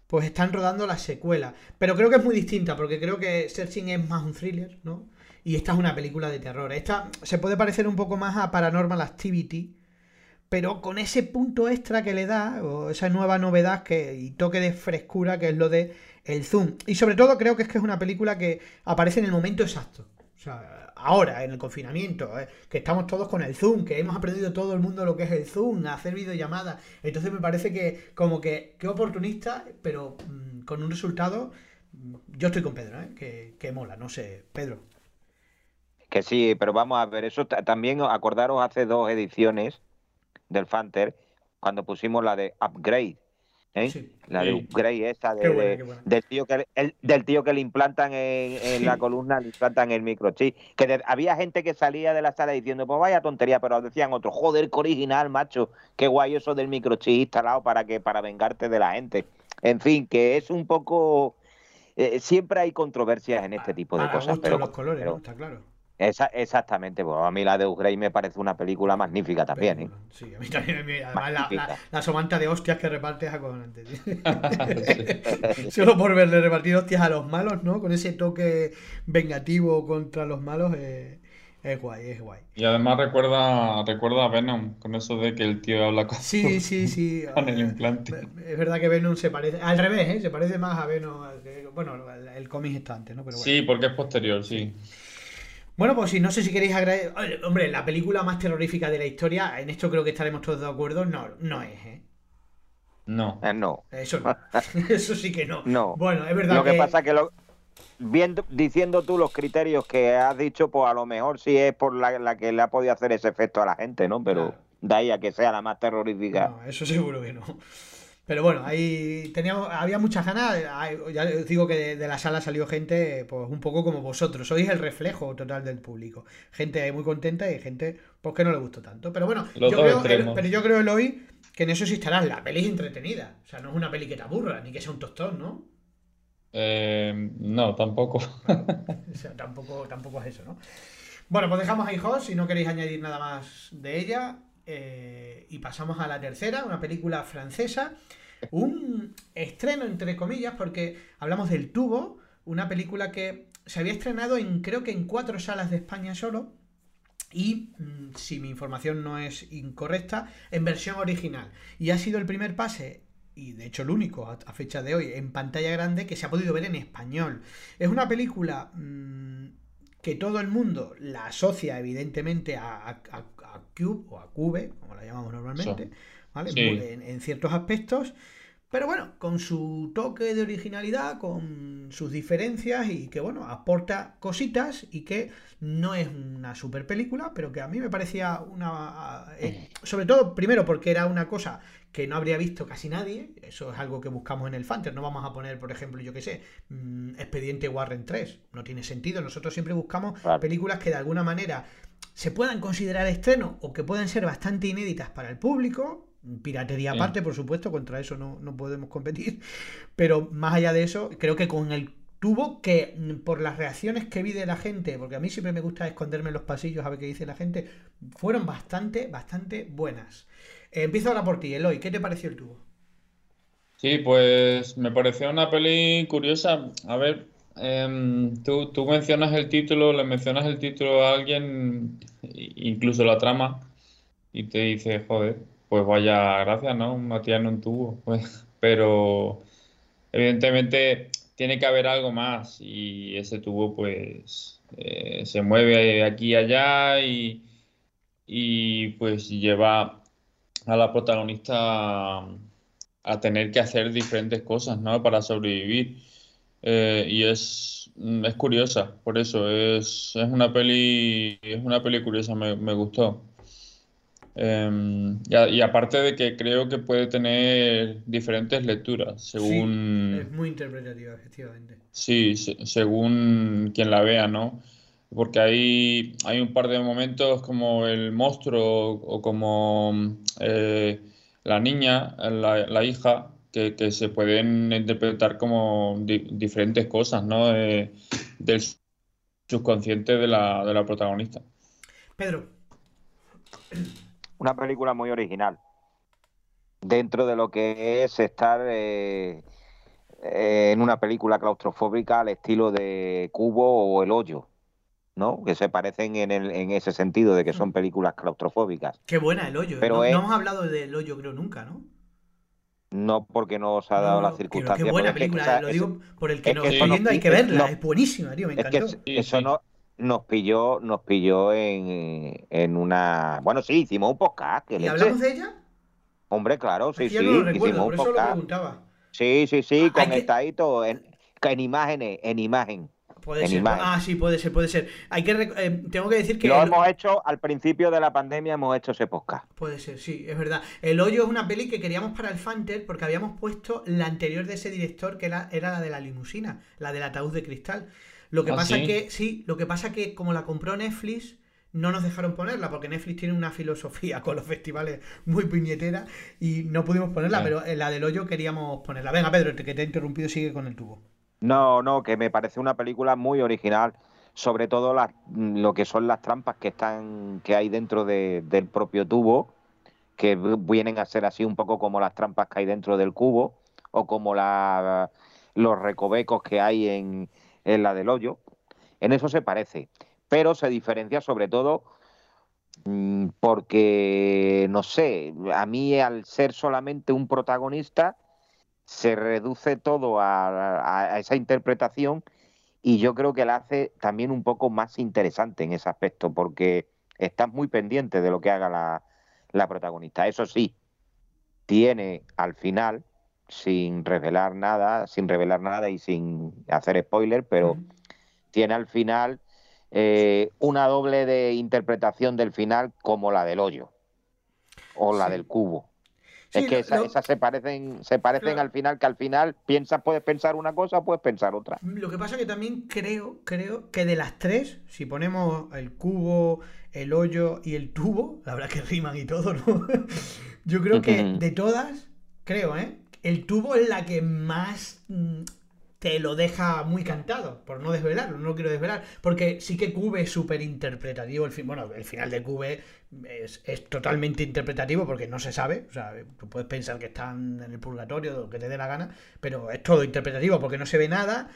B: Pues están rodando la secuela. Pero creo que es muy distinta, porque creo que Searching es más un thriller, ¿no? Y esta es una película de terror. Esta se puede parecer un poco más a Paranormal Activity, pero con ese punto extra que le da, o esa nueva novedad que, y toque de frescura que es lo de el zoom. Y sobre todo creo que es que es una película que aparece en el momento exacto. O sea, ahora, en el confinamiento, eh, que estamos todos con el zoom, que hemos aprendido todo el mundo lo que es el zoom, a hacer videollamadas. Entonces me parece que como que, que oportunista, pero mm, con un resultado... mm, Yo estoy con Pedro, ¿eh? que, que mola, no sé, Pedro.
D: Que sí, pero vamos a ver, eso ta- también acordaros hace dos ediciones del Fanter, cuando pusimos la de Upgrade. ¿Eh?
B: Sí.
D: La de. Upgrade esa de,
B: buena,
D: del tío que el- del tío que le implantan en, en
B: Sí.
D: la columna, le implantan el microchip. Que de- había gente que salía de la sala diciendo, pues vaya tontería, pero decían otros, joder, qué original, macho, qué guay eso del microchip instalado para que, para vengarte de la gente. En fin, que es un poco eh, siempre hay controversias en este tipo de cosas, pero,
B: los colores,
D: pero
B: ¿no? Está claro.
D: Esa- exactamente, pues a mí la de Upgrade me parece una película magnífica también, ¿eh?
B: Sí, a mí también. además, la, la, la somanta de hostias que reparte es acojonante. (laughs) Solo por verle repartir hostias a los malos, ¿no? Con ese toque vengativo contra los malos, eh, es guay, es guay.
C: Y además recuerda, recuerda a Venom, con eso de que el tío habla con,
B: Sí, (laughs) sí, sí.
C: con el implante.
B: Es verdad que Venom se parece. Al revés, ¿eh? Se parece más a Venom. Bueno, el, el cómic está antes, ¿no? Pero bueno.
C: Sí, porque es posterior, sí.
B: Bueno, pues si no sé si queréis agradecer. Hombre, la película más terrorífica de la historia, en esto creo que estaremos todos de acuerdo, no, no es, ¿eh?
C: No.
D: Eh, no,
B: Eso no. (laughs) Eso sí que no.
D: no.
B: Bueno, es verdad
D: Lo que pasa que lo, viendo, diciendo tú los criterios que has dicho, pues a lo mejor sí es por la, la que le ha podido hacer ese efecto a la gente, ¿no? Pero
B: Claro.
D: de ahí a que sea la más terrorífica.
B: No, eso seguro que no. Pero bueno, ahí teníamos, había muchas ganas. Ya os digo que de, de la sala salió gente, pues un poco como vosotros. Sois el reflejo total del público. Gente ahí muy contenta y gente, pues que no le gustó tanto. Pero bueno,
C: Los
B: yo creo,
C: extremos.
B: pero yo creo, Eloy, que en eso sí estarás. La peli es entretenida. O sea, no es una peli que te aburra, ni que sea un tostón, ¿no?
C: Eh, no, tampoco. (laughs)
B: O sea, tampoco, tampoco es eso, ¿no? Bueno, pues dejamos ahí Host, si no queréis añadir nada más de ella. Eh, y pasamos a la tercera, una película francesa. Un estreno, entre comillas, porque hablamos del Tubo, una película que se había estrenado en, creo que en cuatro salas de España solo. Y, mm, si mi información no es incorrecta, en versión original. Y ha sido el primer pase, y de hecho el único a, fecha de hoy, en pantalla grande que se ha podido ver en español. Es una película mm, que todo el mundo la asocia evidentemente a- a- Cube o a Cube, como la llamamos normalmente,
C: Sí.
B: ¿vale?
C: Sí.
B: Muy- En, en ciertos aspectos. Pero bueno, con su toque de originalidad, con sus diferencias y que bueno, aporta cositas y que no es una super película, pero que a mí me parecía una... eh, sobre todo, primero porque era una cosa que no habría visto casi nadie, eso es algo que buscamos en el Fanter, no vamos a poner, por ejemplo, yo qué sé, mm, Expediente Warren 3, no tiene sentido, nosotros siempre buscamos películas que de alguna manera se puedan considerar estreno o que puedan ser bastante inéditas para el público, Piratería aparte, por supuesto, contra eso no, no podemos competir. (laughs) Pero más allá de eso, creo que con el tuvo que, por las reacciones que vi de la gente, porque a mí siempre me gusta esconderme en los pasillos a ver qué dice la gente, fueron bastante, bastante buenas. Eh, empiezo ahora por ti, Eloy, ¿qué te pareció el tubo?
C: Sí, pues me pareció una peli curiosa. A ver, em, tú, mencionas el título, le mencionas el título a alguien, incluso la trama, y te dice, joder, pues vaya gracias, ¿no? Matías en un tubo. (laughs) Pues, pero evidentemente tiene que haber algo más y ese tubo pues eh, se mueve aquí y allá y, y pues lleva a la protagonista a tener que hacer diferentes cosas, ¿no? Para sobrevivir. Eh, y es, es curiosa, por eso es, es una peli es una peli curiosa, me, me gustó. Em, y, aparte de que creo que puede tener diferentes lecturas según...
B: es muy interpretativa, efectivamente.
C: Sí, según quien la vea, ¿no? Porque hay, hay un par de momentos como el monstruo o como eh, la niña, la, hija, que, se pueden interpretar como diferentes cosas, ¿no? del subconsciente de la, de la protagonista.
B: Pedro
D: una película muy original. Dentro de lo que es estar eh, eh, en una película claustrofóbica al estilo de Cubo o El Hoyo, ¿no? Que se parecen en, el, en ese sentido de que son mm. películas claustrofóbicas.
B: Qué buena El Hoyo. ¿eh? Pero no, hemos hablado del Hoyo, creo, nunca, ¿no?
D: No porque no os ha dado la circunstancia.
B: Qué buena película, lo digo por el que nos está viendo, hay que verla, es buenísima, tío, me encantó.
D: eso no, nos pilló, nos pilló en, en una. Bueno, sí, hicimos un podcast.
B: ¿Y hablamos de ella?
D: Hombre, claro, sí, sí. hicimos un podcast. Sí, sí, sí, ah, conectadito en, en imágenes, en imagen.
B: Puede ser. Ah, sí, puede ser, puede ser. Hay que eh, tengo que decir que.
D: Lo hemos hecho al principio de la pandemia, hemos hecho ese podcast.
B: Puede ser, sí, es verdad. El hoyo es una peli que queríamos para el Fanter porque habíamos puesto la anterior de ese director que era, era la de la limusina, la del ataúd de cristal. Lo que ¿Ah, pasa que, sí, lo que pasa que como la compró Netflix, no nos dejaron ponerla, porque Netflix tiene una filosofía (laughs) con los festivales muy puñetera y no pudimos ponerla, pero en la del hoyo queríamos ponerla. Venga, Pedro, que te he interrumpido, sigue con el tubo.
D: No, no, que me parece una película muy original, sobre todo lo que son las trampas que están, que hay dentro del propio tubo, que vienen a ser así un poco como las trampas que hay dentro del cubo, o como la, los recovecos que hay en, en la del hoyo. En eso se parece, pero se diferencia sobre todo mm, porque, no sé, a mí al ser solamente un protagonista, se reduce todo a, esa interpretación y yo creo que la hace también un poco más interesante en ese aspecto, porque estás muy pendiente de lo que haga la, la protagonista. Eso sí, tiene al final sin revelar nada, sin revelar nada y sin hacer spoiler, pero tiene al final eh, una doble de interpretación del final como la del hoyo o la del cubo. Es que esas se parecen, se parecen al final, que al final piensas, puedes pensar una cosa, puedes pensar otra.
B: Lo que pasa que también creo, creo que de las tres, si ponemos el cubo, el hoyo y el tubo, la verdad que riman y todo, ¿no? (laughs) Yo creo que de todas, creo, ¿eh? el tubo es la que más mm, te lo deja muy cantado, por no desvelarlo, no lo quiero desvelar, porque sí que Cube es súper interpretativo, el fin, bueno, el final de Cube es, totalmente interpretativo porque no se sabe, o sea, tú puedes pensar que están en el purgatorio, lo que te dé la gana, pero es todo interpretativo porque no se ve nada,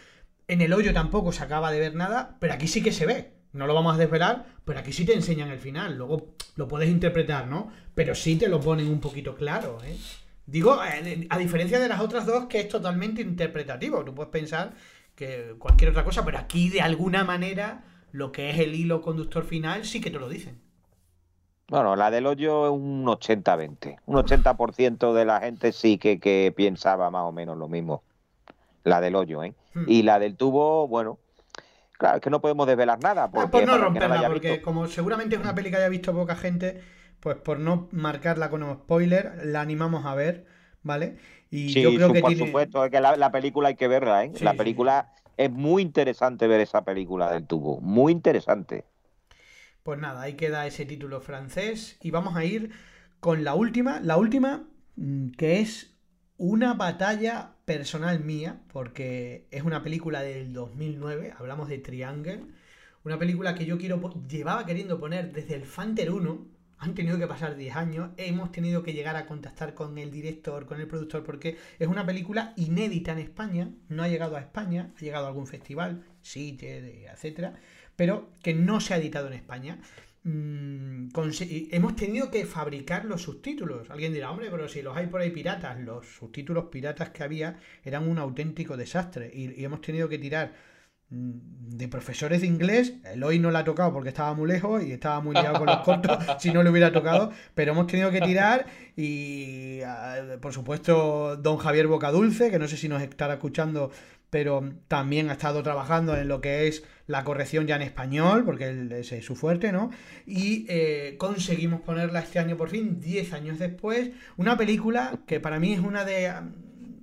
B: en el hoyo tampoco se acaba de ver nada, pero aquí sí que se ve, no lo vamos a desvelar, pero aquí sí te enseñan el final, luego lo puedes interpretar, ¿no? Pero sí te lo ponen un poquito claro, ¿eh? Digo, a diferencia de las otras dos, que es totalmente interpretativo. Tú puedes pensar que cualquier otra cosa, pero aquí de alguna manera lo que es el hilo conductor final sí que te lo dicen.
D: Bueno, la del hoyo es un 80-20. Un 80% de la gente sí que, pensaba más o menos lo mismo. La del hoyo, ¿eh? Hmm. Y la del tubo, bueno, claro, es que no podemos desvelar nada.
B: Ah, porque, pues no romperla, porque como seguramente es una peli que haya visto poca gente, pues por no marcarla con un spoiler, la animamos a ver, ¿vale?
D: Y yo creo que por supuesto, es que la, película hay que verla, ¿eh? la película es muy interesante ver esa película del tubo, muy interesante.
B: Pues nada, ahí queda ese título francés y vamos a ir con la última, la última mm, que es una batalla personal mía, porque es una película del 2009, hablamos de Triangle, una película que yo quiero llevaba queriendo poner desde el Fanter 1, han tenido que pasar 10 años, hemos tenido que llegar a contactar con el director, con el productor, porque es una película inédita en España, no ha llegado a España, ha llegado a algún festival, sí, etcétera, pero que no se ha editado en España. Mm, hemos tenido que fabricar los subtítulos. Alguien dirá, hombre, pero si los hay por ahí piratas, los subtítulos piratas que había eran un auténtico desastre y, hemos tenido que tirar de profesores de inglés. El hoy no la ha tocado porque estaba muy lejos y estaba muy liado con los cortos, (laughs) si no le hubiera tocado, pero hemos tenido que tirar y, ah, por supuesto, don Javier Bocadulce, que no sé si nos estará escuchando, pero también ha estado trabajando en lo que es la corrección ya en español, porque ese es su fuerte, ¿no? Y eh, conseguimos ponerla este año por fin, 10 años después, una película que para mí es una de...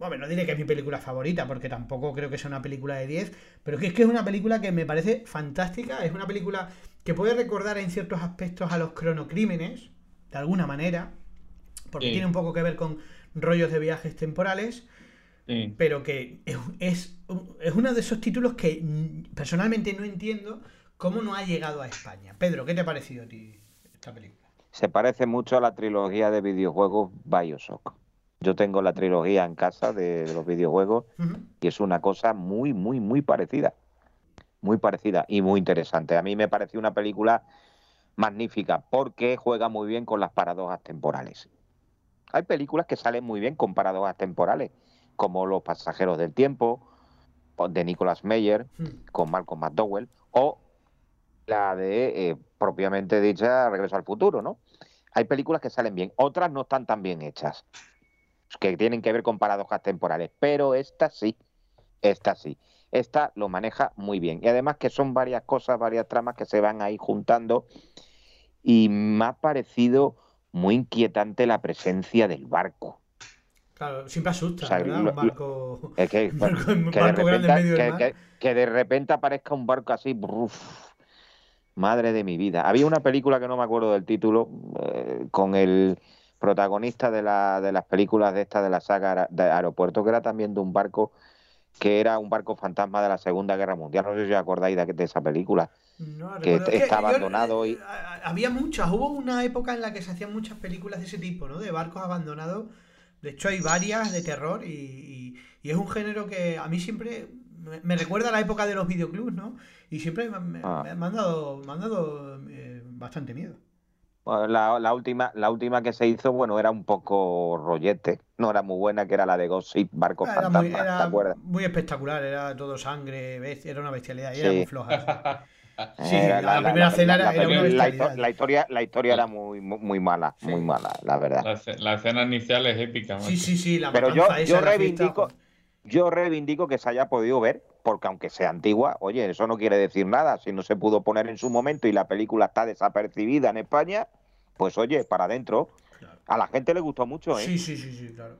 B: Bueno, no diré que es mi película favorita, porque tampoco creo que sea una película de 10, pero que es que es una película que me parece fantástica, es una película que puede recordar en ciertos aspectos a los cronocrímenes, de alguna manera, porque tiene un poco que ver con rollos de viajes temporales, pero que es, es, uno de esos títulos que personalmente no entiendo cómo no ha llegado a España. Pedro, ¿qué te ha parecido a ti esta película?
D: Se parece mucho a la trilogía de videojuegos Bioshock. Yo tengo la trilogía en casa de los videojuegos y es una cosa muy, muy, muy parecida. Muy parecida y muy interesante. A mí me pareció una película magnífica porque juega muy bien con las paradojas temporales. Hay películas que salen muy bien con paradojas temporales como Los pasajeros del tiempo, de Nicolas Meyer, con Malcolm McDowell, o la de, eh, propiamente dicha, Regreso al futuro, ¿no? Hay películas que salen bien, otras no están tan bien hechas, que tienen que ver con paradojas temporales, pero esta sí, esta sí. Esta lo maneja muy bien. Y además que son varias cosas, varias tramas que se van ahí juntando. Y me ha parecido muy inquietante la presencia del barco.
B: Claro, siempre asusta, ¿verdad? un barco,
D: que, de repente, que, de repente aparezca un barco así, madre de mi vida. Había una película que no me acuerdo del título, eh, con el protagonista de, la, de las películas de esta de la saga de aeropuerto, que era también de un barco que era un barco fantasma de la Segunda Guerra Mundial. No sé si os acordáis de, esa película. que está abandonado. y...
B: Había muchas, hubo una época en la que se hacían muchas películas de ese tipo, ¿no? De barcos abandonados de hecho, hay varias de terror y, es un género que a mí siempre me, recuerda a la época de los videoclubs, ¿no? Y siempre me, ah. han dado, eh, bastante miedo.
D: La, última, la última que se hizo, bueno, era un poco rollete, no era muy buena, que era la de Gossip, Barco
B: era Fantasma, muy, era ¿te acuerdas? Muy espectacular, era todo sangre, era una bestialidad, y era muy floja.
D: Sí, (laughs) la, primera escena era, la, historia, la historia era muy, muy mala, muy mala, la verdad.
C: La, escena inicial es épica.
B: Sí, sí, sí, la
D: Pero yo, yo reivindico, yo reivindico que se haya podido ver, porque aunque sea antigua, oye, eso no quiere decir nada. Si no se pudo poner en su momento y la película está desapercibida en España, pues oye, para adentro. A la gente le gustó mucho, ¿eh?
B: Sí, sí, sí, sí, claro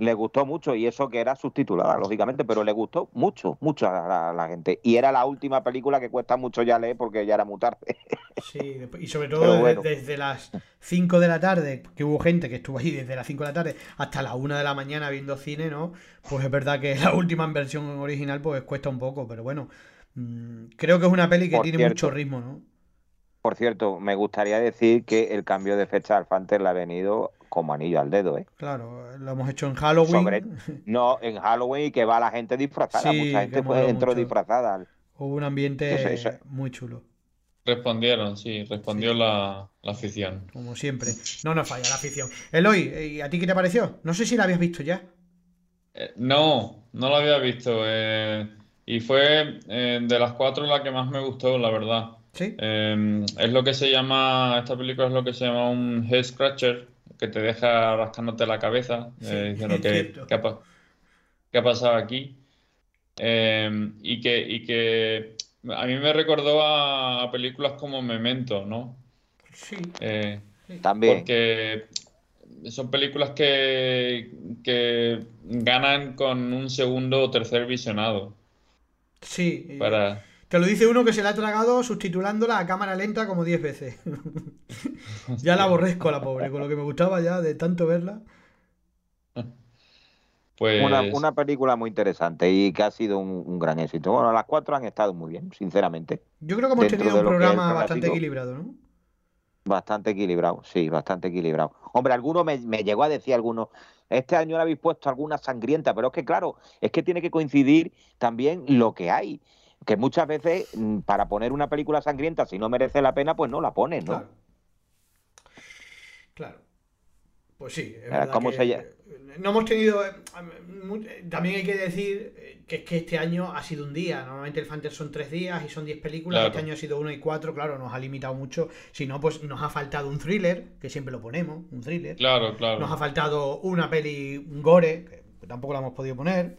D: le gustó mucho y eso que era subtitulada, lógicamente, pero le gustó mucho, mucho a la, gente. Y era la última película que cuesta mucho ya leer porque ya era muy tarde. (laughs)
B: Sí, y sobre todo desde, las 5 de la tarde, que hubo gente que estuvo ahí desde las 5 de la tarde hasta las 1 de la mañana viendo cine, ¿no? Pues es verdad que (laughs) la última versión original pues cuesta un poco, pero bueno, mm, creo que es una peli que tiene mucho ritmo, ¿no?
D: Por cierto, me gustaría decir que el cambio de fecha al Fanter le ha venido como anillo al dedo, ¿eh?
B: Claro, lo hemos hecho en Halloween.
D: no, en Halloween y que va la gente disfrazada. Mucha gente pues, entró disfrazada.
B: Hubo un ambiente muy chulo.
C: Respondieron, sí, respondió la, afición.
B: Como siempre. No nos falla la afición. Eloy, ¿y a ti qué te pareció? No sé si la habías visto ya.
C: Eh, no, no la había visto. Eh, y fue eh, de las cuatro la que más me gustó, la verdad.
B: Sí.
C: es lo que se llama, esta película es lo que se llama un head scratcher, que te deja rascándote la cabeza, eh, diciendo que, ¿qué, ha, pasado aquí. Em, y, que, y que a mí me recordó a, películas como Memento, ¿no?
B: Sí.
C: Eh,
D: También.
C: Porque son películas que, que ganan con un segundo o tercer visionado.
B: Sí.
C: Para
B: Te lo dice uno que se la ha tragado subtitulándola a cámara lenta como 10 veces. (laughs) ya la aborrezco la pobre, con lo que me gustaba ya de tanto verla.
C: Pues
D: Una, una película muy interesante y que ha sido un, un gran éxito. Bueno, las cuatro han estado muy bien, sinceramente.
B: Yo creo que hemos
D: Dentro
B: tenido un programa bastante equilibrado, ¿no?
D: Bastante equilibrado, sí, bastante equilibrado. Hombre, alguno me, me llegó a decir alguno, este año le habéis puesto alguna sangrienta, pero es que claro, es que tiene que coincidir también lo que hay. Que muchas veces mm, para poner una película sangrienta, si no merece la pena, pues no la pones, ¿no?
B: Claro. Claro. Pues sí, es verdad
D: ¿cómo
B: que
D: se llama?
B: no hemos tenido eh, también hay que decir eh, que es que este año ha sido un día. Normalmente el Fanter son tres días y son diez películas.
C: Claro.
B: Este año ha sido uno y cuatro, claro, nos ha limitado mucho. Si no, pues nos ha faltado un thriller, que siempre lo ponemos, un thriller.
C: claro, claro.
B: Nos ha faltado una peli un gore, que tampoco la hemos podido poner.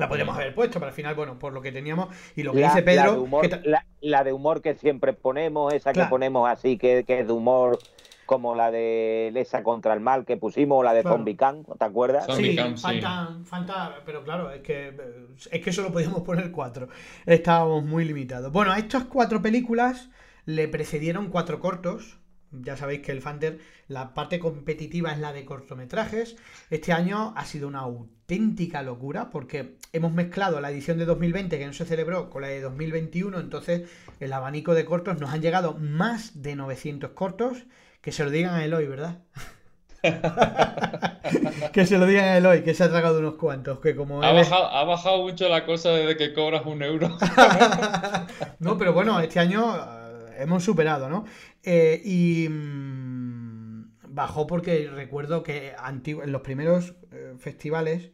B: La podríamos haber puesto, pero al final, bueno, por lo que teníamos y lo que
D: La,
B: dice
D: la
B: Pedro,
D: de humor,
B: que ta-
D: la, la de humor que siempre ponemos, esa
B: Claro.
D: que ponemos así, que, que es de humor, como la de Lesa contra el mal que pusimos, o la de
B: Claro.
D: Zombie Can, ¿te acuerdas?
C: Zombie
B: Sí,
C: Camp, sí.
B: falta, falta, pero claro, es que, es que solo podíamos poner cuatro. Estábamos muy limitados. Bueno, a estas cuatro películas le precedieron cuatro cortos. Ya sabéis que el Fanter, la parte competitiva es la de cortometrajes. Este año ha sido una auténtica locura porque hemos mezclado la edición de 2020 que no se celebró con la de 2021. Entonces, el abanico de cortos nos han llegado más de 900 cortos. Que se lo digan a Eloy, ¿verdad? (laughs) que se lo digan a Eloy, que se ha tragado unos cuantos. Que como
C: Ha
B: él
C: bajado, ha bajado mucho la cosa desde que cobras un euro. (laughs)
B: no, pero bueno, este año eh, hemos superado, ¿no? Eh, y mm, bajó porque recuerdo que en los primeros eh, festivales,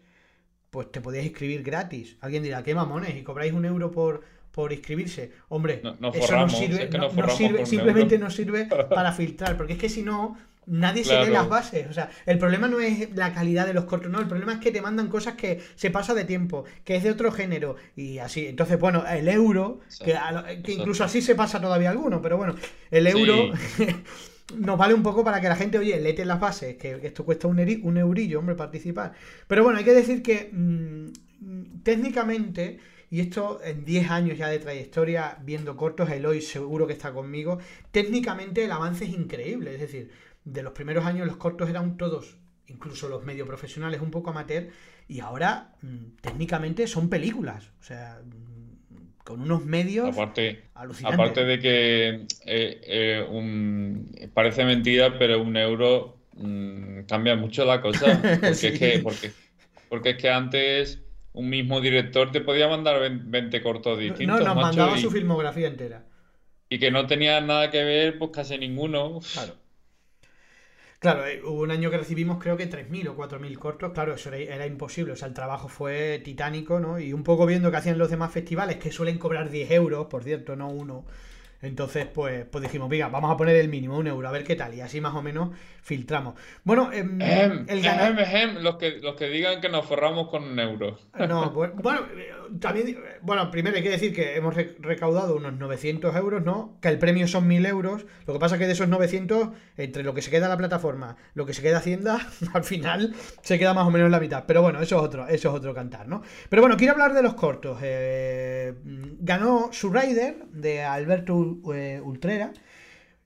B: pues te podías inscribir gratis. Alguien dirá, qué mamones, y cobráis un euro por, por inscribirse. Hombre,
C: No- nos
B: eso
C: forramos,
B: no sirve,
C: es que
B: no-
C: nos
B: no sirve- simplemente nos sirve para filtrar, porque es que si no, nadie se lee las bases. O sea, el problema no es la calidad de los cortos, no, el problema es que te mandan cosas que se pasa de tiempo, que es de otro género, y así. Entonces, bueno, el euro, que, a lo- que incluso así se pasa todavía alguno, pero bueno, el euro (laughs) nos vale un poco para que la gente, oye, léete las bases, que, esto cuesta un, eri- un eurillo, hombre, participar. Pero bueno, hay que decir que mm, técnicamente, y esto en 10 años ya de trayectoria viendo cortos, Eloy seguro que está conmigo, técnicamente el avance es increíble, es decir, de los primeros años los cortos eran todos, incluso los medio profesionales, un poco amateur, y ahora mm, técnicamente son películas, o sea, mm, con unos medios
C: Aparte,
B: alucinantes.
C: aparte de que eh, eh, un- parece mentira, pero un euro mm, cambia mucho la cosa. (laughs) Porque
B: Sí.
C: es que, porque, porque es que antes un mismo director te podía mandar 20 cortos
B: No,
C: distintos,
B: nos
C: macho,
B: mandaba
C: y,
B: su filmografía entera.
C: y que no tenía nada que ver, pues casi ninguno.
B: Claro. Claro, eh, hubo un año que recibimos creo que 3.000 o 4.000 cortos, claro, eso era, era imposible, o sea, el trabajo fue titánico, ¿no? Y un poco viendo que hacían los demás festivales, que suelen cobrar 10 euros, por cierto, no uno. Entonces, pues, pues dijimos, venga, vamos a poner el mínimo, un euro, a ver qué tal, y así más o menos filtramos. Bueno, em, el
C: los que, los que digan que nos forramos con un euro.
B: No, (laughs) pues, bueno, también, bueno, primero hay que decir que hemos re- recaudado unos 900 euros, ¿no? Que el premio son 1000 euros. Lo que pasa que de esos 900, entre lo que se queda la plataforma, lo que se queda Hacienda, (laughs) al final se queda más o menos la mitad. Pero bueno, eso es otro, eso es otro cantar, ¿no? Pero bueno, quiero hablar de los cortos. Eh, ganó su Rider de Alberto eh, Ultrera.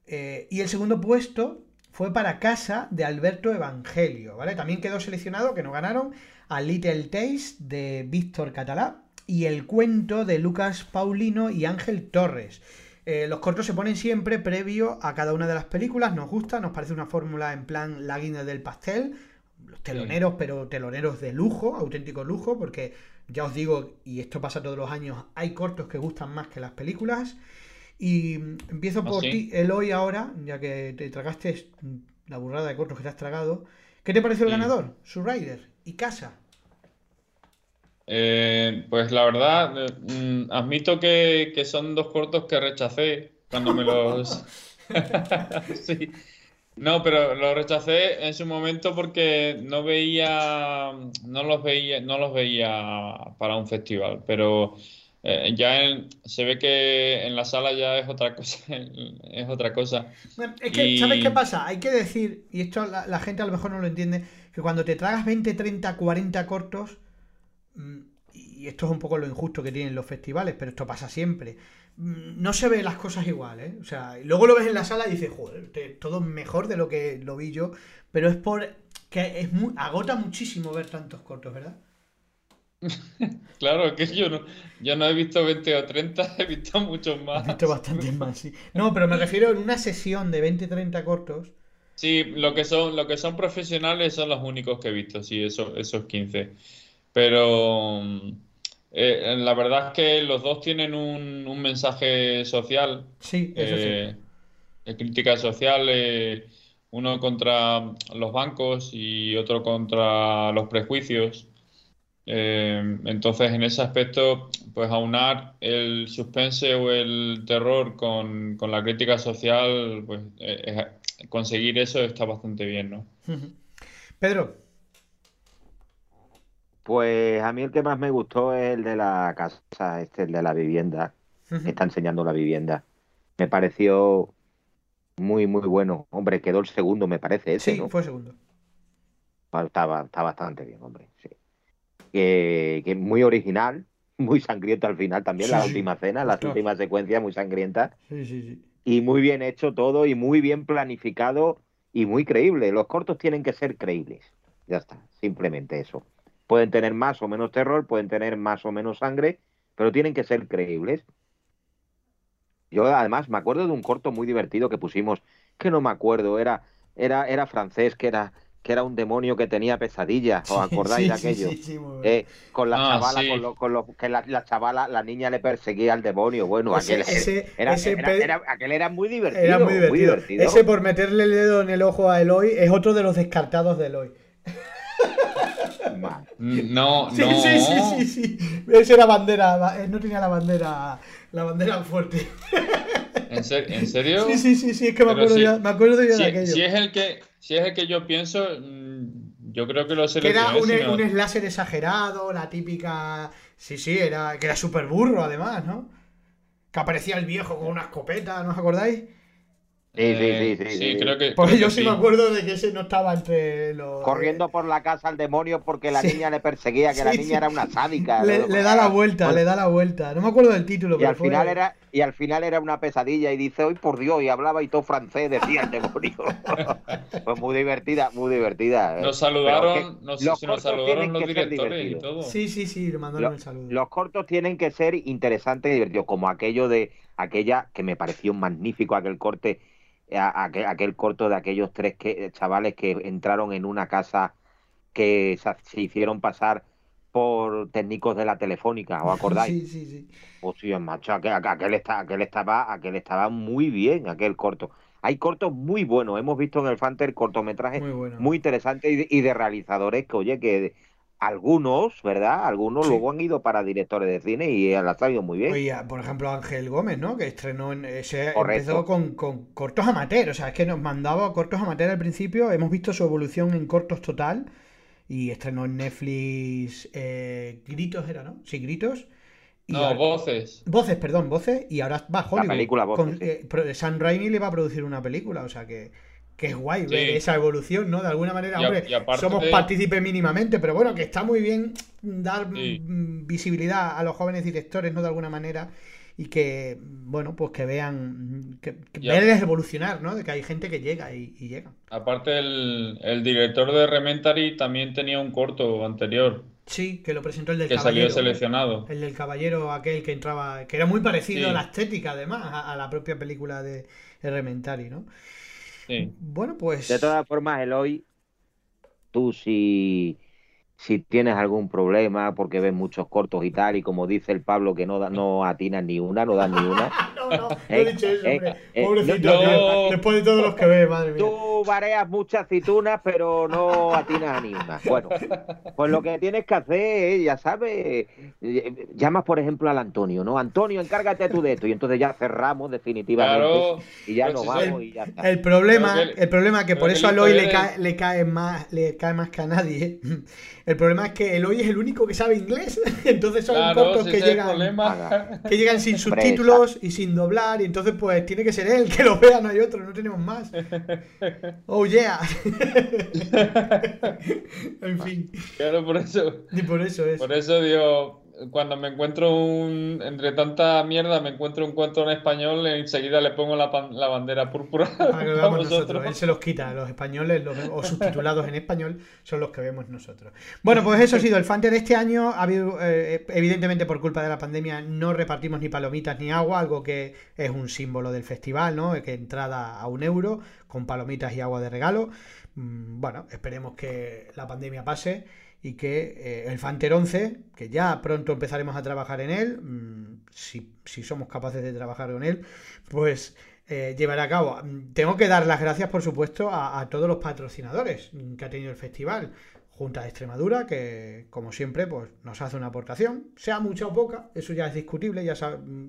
B: eh, y el segundo puesto fue para Casa de Alberto Evangelio, ¿vale? También quedó seleccionado, que no ganaron, a Little Taste de Víctor Catalá y el cuento de Lucas Paulino y Ángel Torres. Eh, los cortos se ponen siempre previo a cada una de las películas, nos gusta, nos parece una fórmula en plan la del pastel, los teloneros, pero teloneros de lujo, auténtico lujo, porque ya os digo, y esto pasa todos los años, hay cortos que gustan más que las películas. Y mm, empiezo
C: ¿Ah,
B: por
C: sí?
B: ti, Eloy, ahora, ya que te tragaste la burrada de cortos que te has tragado. ¿Qué te pareció el
C: Sí.
B: ganador? Su Rider y Casa.
C: Eh, pues la verdad, eh, mm, admito que, que son dos cortos que rechacé cuando me los... (laughs) Sí. No, pero los rechacé en su momento porque no veía, no los veía, no los veía para un festival, pero eh, ya en- se ve que en la sala ya es otra cosa, (laughs) es otra cosa.
B: Bueno, Es que,
C: Y-
B: ¿sabes qué pasa? Hay que decir, y esto la, la gente a lo mejor no lo entiende, que cuando te tragas 20, 30, 40 cortos, mm, y esto es un poco lo injusto que tienen los festivales, pero esto pasa siempre. mm, No se ven las cosas igual, ¿eh? O sea, y luego lo ves en la sala y dices, joder, todo mejor de lo que lo vi yo, pero es por que es muy, agota muchísimo ver tantos cortos, ¿verdad? (laughs)
C: Claro, que yo no, yo no he visto 20 o 30, (laughs) he visto muchos más.
B: visto bastantes más, sí. No, pero me refiero en una sesión de 20-30 cortos.
C: Sí, lo que son, lo que son profesionales son los únicos que he visto, sí, esos, esos 15. Pero eh, la verdad es que los dos tienen un, un mensaje social,
B: Sí, eso sí.
C: eh, de crítica social, eh, uno contra los bancos y otro contra los prejuicios. Eh, entonces, en ese aspecto, pues aunar el suspense o el terror con, con la crítica social, pues eh, conseguir eso está bastante bien, ¿no?
B: Pedro,
D: Pues a mí el que más me gustó es el de la casa, este, el de la vivienda.
B: Ujú.
D: Está enseñando la vivienda. Me pareció muy, muy bueno. Hombre, quedó el segundo, me parece, ese,
B: sí,
D: ¿no?
B: fue segundo.
D: Está, está bastante bien, hombre. Sí. Que, que muy original, (laughs) muy sangriento al final también, la
B: Sí,
D: última cena, las últimas secuencias muy sangrientas.
B: Sí, sí, sí.
D: Y muy bien hecho todo y muy bien planificado y muy creíble. Los cortos tienen que ser creíbles. Ya está, simplemente eso. Pueden tener más o menos terror, pueden tener más o menos sangre, pero tienen que ser creíbles. Yo además me acuerdo de un corto muy divertido que pusimos, que no me acuerdo, era, era, era francés, que era, que era un demonio que tenía pesadillas, ¿os acordáis
B: Sí,
D: de aquello?
B: sí, sí, muy bueno.
D: Eh, con la
C: Ah,
D: chavala,
C: sí.
D: con lo, con lo- que la, la chavala, la niña le perseguía al demonio. Bueno, aquel,
B: ese-
D: era,
B: ese
D: era-
B: pe-
D: era- aquel era muy divertido.
B: Era muy divertido.
D: divertido.
B: Ese por meterle el dedo en el ojo a Eloy es otro de los descartados de Eloy. (laughs)
D: Ma-
C: No, (laughs)
B: Sí,
C: no.
B: sí, sí, sí, sí. Ese era bandera, eh, no tenía la bandera, la bandera fuerte.
C: ¿En ser- en serio? (laughs)
B: Sí, sí, sí, sí, es que me acuerdo
C: si-
B: ya, me acuerdo
C: Si,
B: de aquello.
C: si es el que, si es el que yo pienso, mm, yo creo que lo
B: Que era un,
C: si no-
B: un slasher exagerado, la típica. Sí, sí, era. Que era súper burro además, ¿no? Que aparecía el viejo con una escopeta, ¿no os acordáis?
D: Sí,
C: Eh,
D: sí, sí, sí, sí.
C: creo que.
B: Pues
C: creo
B: yo
C: que
B: sí me acuerdo de que ese no estaba entre los.
D: Corriendo por la casa al demonio porque la
B: Sí.
D: niña le perseguía, que la niña
B: sí.
D: era una sádica.
B: Le,
D: ¿no?
B: le da la vuelta,
D: Pues-
B: le da la vuelta. No me acuerdo del título,
D: Y
B: pero
D: al
B: fue-
D: final era y al final era una pesadilla y dice, hoy por Dios, y hablaba y todo francés, decía el demonio. (laughs) pues muy divertida, muy divertida. ¿eh?
C: Nos saludaron,
D: que
C: no sé
D: los
C: si nos
D: cortos
C: saludaron
D: tienen
C: los
D: que ser
C: directores y
D: divertidos.
C: todo.
B: Sí, sí, sí, le mandaron el saludo.
D: Los cortos tienen que ser interesantes y divertidos, como aquello de aquella que me pareció magnífico, aquel corte, a- aquel, aquel corto de aquellos tres que, chavales que entraron en una casa que se, se hicieron pasar por técnicos de la telefónica, ¿os acordáis?
B: Sí, sí, sí.
D: Hostia, macho, aquel, aquel, está- aquel estaba, aquel estaba muy bien, aquel corto. Hay cortos muy buenos, hemos visto en el Fanter cortometrajes
B: Muy bueno.
D: muy interesantes y de, y de realizadores que, oye, que algunos, ¿verdad? Algunos
B: Sí.
D: luego han ido para directores de cine y han salido muy bien.
B: Oye, por ejemplo, Ángel Gómez, ¿no? Que estrenó en. Ese
D: Correcto.
B: empezó con, con cortos amateur. O sea, es que nos mandaba cortos amateur al principio. Hemos visto su evolución en cortos total. Y estrenó en Netflix. eh, Gritos era, ¿no? Sí, Gritos. Y
C: No,
B: ahora-
C: voces.
B: Voces, perdón, voces. Y ahora va a Hollywood.
D: película Voces,
B: Con-
D: sí.
B: eh, pro- Sam Raimi le va a producir una película. O sea que. Que es guay ver esa evolución, ¿no? De alguna manera,
C: Y a-
B: hombre,
C: y aparte
B: somos partícipes mínimamente, pero bueno, que está muy bien dar
C: Sí.
B: mm, visibilidad a los jóvenes directores, ¿no? De alguna manera, y que, bueno, pues que vean, que, que verles evolucionar, ¿no? De que hay gente que llega y, y llega.
C: Aparte, el, el director de Rementary también tenía un corto anterior
B: Sí, que lo presentó el del
C: que salió
B: caballero.
C: seleccionado.
B: El del caballero, aquel que entraba, que era muy parecido
C: Sí.
B: a la estética, además, a, a la propia película de Elementary, ¿no?
C: Sí.
B: Bueno, pues.
D: De todas formas, Eloy, tú si, si tienes algún problema porque ves muchos cortos y tal, y como dice el Pablo que no, da- no atinas ni una, no das ni una, (laughs)
B: No, no, no
D: Eh,
B: he dicho eso,
D: eh,
B: hombre.
D: eh,
B: Pobrecito,
C: no,
B: tío,
C: no.
B: después de todos los que ve, madre mía.
D: Tú bareas muchas aceitunas, pero no atinas a ni una. Bueno, pues lo que tienes que hacer ya sabes, eh, llamas por ejemplo al Antonio, ¿no? Antonio, encárgate tú de esto. Y entonces ya cerramos definitivamente.
C: Claro.
D: Y ya
C: Pero
D: nos vamos
C: soy-
D: y ya está.
B: El problema, el problema que por eso a
C: el
B: Eloy le cae, le cae más, le cae más que a nadie. El problema es que Eloy es el único que sabe inglés. (laughs) Entonces son
C: Claro,
B: cortos
C: si
B: que llegan, que llegan sin subtítulos y sin doblar. Y entonces, pues tiene que ser él que lo vea, no hay otro, no tenemos más. (laughs) Oh yeah. (laughs) en fin.
C: Claro, por eso.
B: Y por eso es.
C: Por eso digo, cuando me encuentro un, entre tanta mierda, me encuentro un cuento en español, enseguida le pongo la, pan- la bandera púrpura
B: Para que lo
C: a
B: veamos nosotros.
C: vosotros.
B: Él se los quita. Los españoles los o subtitulados en español son los que vemos nosotros. Bueno, pues eso ha sido el Fante de este año. Ha habido, eh, evidentemente, por culpa de la pandemia, no repartimos ni palomitas ni agua, algo que es un símbolo del festival, ¿no? Que entrada a un euro con palomitas y agua de regalo. Mm, Bueno, esperemos que la pandemia pase y que eh, el Fanter 11, que ya pronto empezaremos a trabajar en él, mm, si, si somos capaces de trabajar con él, pues eh, llevará a cabo. Mm, Tengo que dar las gracias, por supuesto, a, a todos los patrocinadores mm, que ha tenido el festival. Junta de Extremadura, que como siempre, pues nos hace una aportación, sea mucha o poca, eso ya es discutible, ya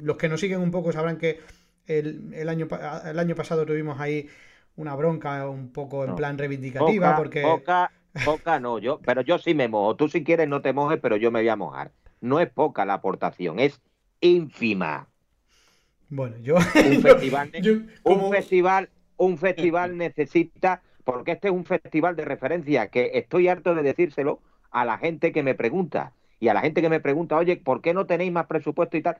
B: los que nos siguen un poco sabrán que el, el año, el año pasado tuvimos ahí una bronca un poco en
D: No.
B: plan reivindicativa,
D: Poca,
B: porque...
D: poca, poca no, yo, pero yo sí me mojo. Tú si quieres no te mojes, pero yo me voy a mojar. No es poca la aportación, es ínfima.
B: Bueno, yo...
D: Un (laughs) festival,
B: como-
D: un festival, un festival necesita, porque este es un festival de referencia, que estoy harto de decírselo a la gente que me pregunta. Y a la gente que me pregunta, oye, ¿por qué no tenéis más presupuesto y tal?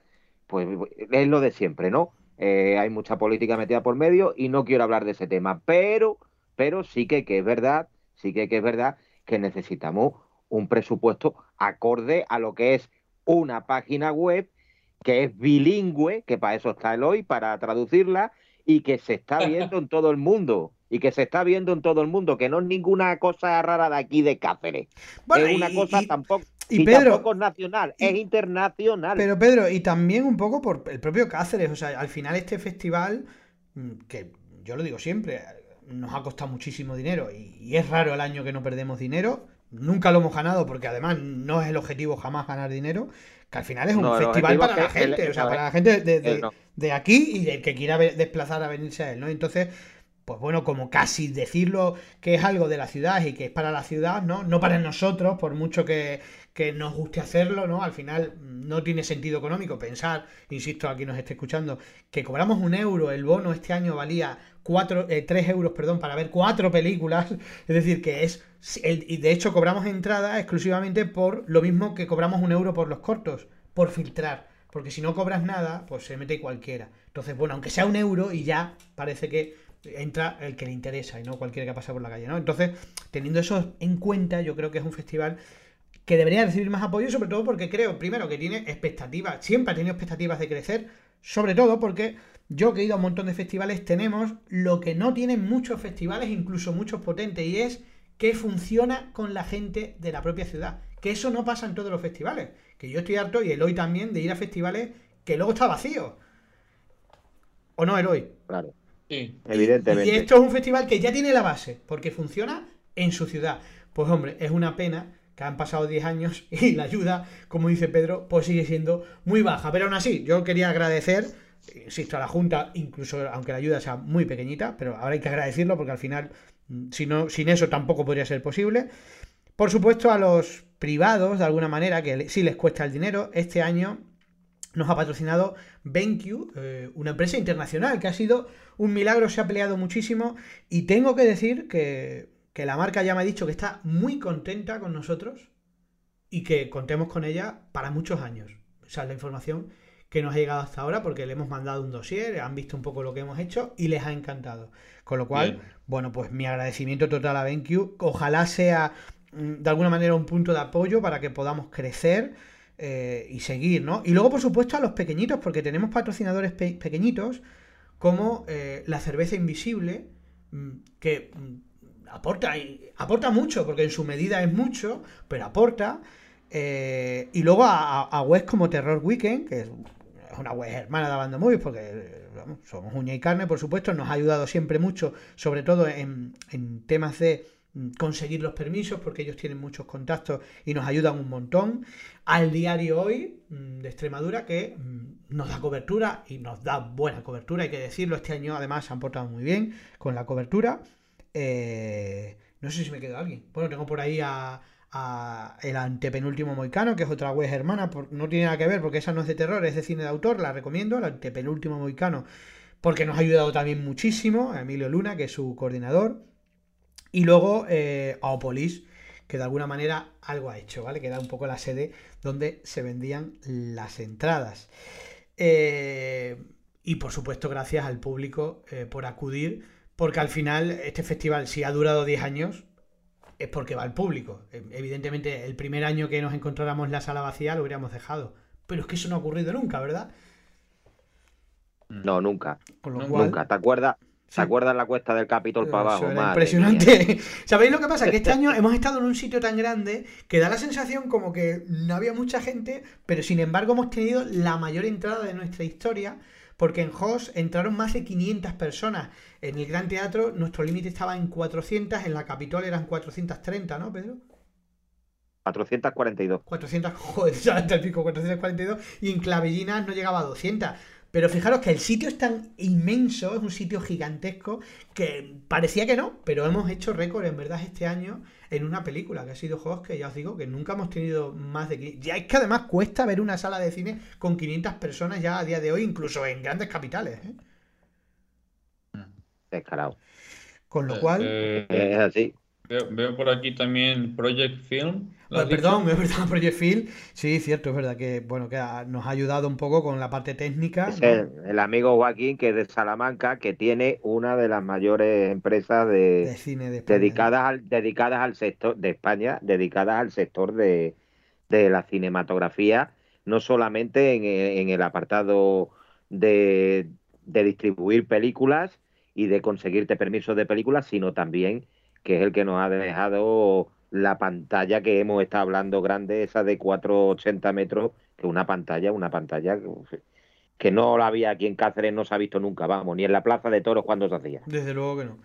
D: Pues es lo de siempre, ¿no? Eh, hay mucha política metida por medio y no quiero hablar de ese tema. Pero, pero sí que, que es verdad, sí que, que es verdad que necesitamos un presupuesto acorde a lo que es una página web que es bilingüe, que para eso está el hoy, para traducirla, y que se está viendo en todo el mundo. Y que se está viendo en todo el mundo, que no es ninguna cosa rara de aquí de Cáceres.
B: Bueno,
D: es una
B: y-
D: cosa
B: y-
D: tampoco,
B: y
D: y
B: Pedro-
D: tampoco es nacional, es internacional.
B: Pero Pedro, y también un poco por el propio Cáceres, o sea, al final este festival, mm, que yo lo digo siempre, nos ha costado muchísimo dinero y, y es raro el año que no perdemos dinero, nunca lo hemos ganado porque además no es el objetivo jamás ganar dinero, que al final es un
D: No, el
B: festival para la
D: el-
B: gente, o sea, para la gente de, de-
D: no.
B: de aquí y del que quiera desplazar a venirse a él, ¿no? Entonces, pues bueno, como casi decirlo que es algo de la ciudad y que es para la ciudad, ¿no? No para nosotros, por mucho que, que nos guste hacerlo, ¿no? Al final mm, no tiene sentido económico pensar, insisto, aquí nos esté escuchando, que cobramos un euro, el bono este año valía cuatro, eh, 3 euros, perdón, para ver cuatro películas, (laughs) es decir, que es, el- y de hecho cobramos entrada exclusivamente por lo mismo que cobramos un euro por los cortos, por filtrar, porque si no cobras nada, pues se mete cualquiera. Entonces, bueno, aunque sea un euro y ya parece que entra el que le interesa y no cualquiera que pasa por la calle, ¿no? Entonces, teniendo eso en cuenta, yo creo que es un festival que debería recibir más apoyo, sobre todo porque creo, primero, que tiene expectativas, siempre ha tenido expectativas de crecer, sobre todo porque yo que he ido a un montón de festivales, tenemos lo que no tienen muchos festivales, incluso muchos potentes, y es que funciona con la gente de la propia ciudad. Que eso no pasa en todos los festivales. Que yo estoy harto, y Eloy también, de ir a festivales que luego está vacío. ¿O no, Eloy?
D: Claro,
C: Sí.
D: evidentemente.
B: Y esto es un festival que ya tiene la base, porque funciona en su ciudad. Pues hombre, es una pena que han pasado 10 años (laughs) y la ayuda, como dice Pedro, pues sigue siendo muy baja. Pero aún así, yo quería agradecer, insisto, a la Junta, incluso aunque la ayuda sea muy pequeñita, pero ahora hay que agradecerlo porque al final, mm, si no, sin eso tampoco podría ser posible. Por supuesto, a los privados, de alguna manera, que sí les cuesta el dinero, este año nos ha patrocinado BenQ, eh, una empresa internacional que ha sido un milagro, se ha peleado muchísimo y tengo que decir que, que la marca ya me ha dicho que está muy contenta con nosotros y que contemos con ella para muchos años. Esa es la información que nos ha llegado hasta ahora porque le hemos mandado un dossier, han visto un poco lo que hemos hecho y les ha encantado. Con lo cual,
C: Bien.
B: bueno, pues mi agradecimiento total a BenQ. Ojalá sea mm, de alguna manera un punto de apoyo para que podamos crecer eh, y seguir, ¿no? Y luego, por supuesto, a los pequeñitos, porque tenemos patrocinadores pe- pequeñitos como eh, la cerveza invisible, mm, que mm, aporta, y- aporta mucho, porque en su medida es mucho, pero aporta. eh, y luego a, a- webs como Terror Weekend, que es una web hermana de Bando Movies, porque somos uña y carne, por supuesto, nos ha ayudado siempre mucho, sobre todo en, temas de conseguir los permisos, porque ellos tienen muchos contactos y nos ayudan un montón. Al diario hoy mm, de Extremadura, que mm, nos da cobertura y nos da buena cobertura, hay que decirlo, este año además se han portado muy bien con la cobertura. Eh, no sé si me queda alguien. Bueno, tengo por ahí a, el antepenúltimo Moicano, que es otra web hermana, no tiene nada que ver porque esa no es de terror, es de cine de autor, la recomiendo, el antepenúltimo Moicano, porque nos ha ayudado también muchísimo, a Emilio Luna, que es su coordinador, Y luego eh, Aopolis, que de alguna manera algo ha hecho, ¿vale? Que era un poco la sede donde se vendían las entradas. Eh, y por supuesto, gracias al público eh, por acudir, porque al final este festival, si ha durado 10 años, es porque va el público. Eh, Evidentemente, el primer año que nos encontráramos la sala vacía lo hubiéramos dejado. Pero es que eso no ha ocurrido nunca, ¿verdad?
D: No, nunca.
B: Con lo
C: Nunca.
B: cual,
D: Nunca. ¿Te acuerdas?
B: Sí.
D: ¿Te acuerdas la cuesta del Capitol para abajo? Madre
B: impresionante. (laughs) ¿Sabéis lo que pasa? Que este año hemos estado en un sitio tan grande que da la sensación como que no había mucha gente, pero sin embargo hemos tenido la mayor entrada de nuestra historia, porque en Hoss entraron más de 500 personas. En el Gran Teatro nuestro límite estaba en 400, en la Capitol eran 430, ¿no, Pedro?
D: 442.
B: 400, (laughs) joder, hasta el pico, 442, y en Clavellinas no llegaba a 200. Pero fijaros que el sitio es tan inmenso, es un sitio gigantesco, que parecía que no, pero hemos hecho récord en verdad este año en una película que ha sido Host, que ya os digo que nunca hemos tenido más de 500. Ya es que además cuesta ver una sala de cine con 500 personas ya a día de hoy, incluso en grandes capitales. ¿eh?
D: Descarado.
B: Con lo cual,
C: Eh,
D: Es así.
C: Veo, veo por aquí también Project Film. ¿lo
B: Ah, perdón, (laughs) es verdad, Project Phil. Sí, cierto, es verdad que bueno que ha- nos ha ayudado un poco con la parte técnica.
D: Es
B: ¿no?
D: el, el amigo Joaquín, que es de Salamanca, que tiene una de las mayores empresas de,
B: de cine de España.
D: dedicadas al, dedicadas al sector de España, dedicadas al sector de, de la cinematografía, no solamente en el, en el apartado de, de distribuir películas y de conseguirte permisos de películas, sino también que es el que nos ha dejado la pantalla que hemos estado hablando grande, esa de 480 metros, que una pantalla, una pantalla que- no la había aquí en Cáceres, no se ha visto nunca, vamos, ni en la Plaza de Toros cuando se hacía.
B: Desde luego que no.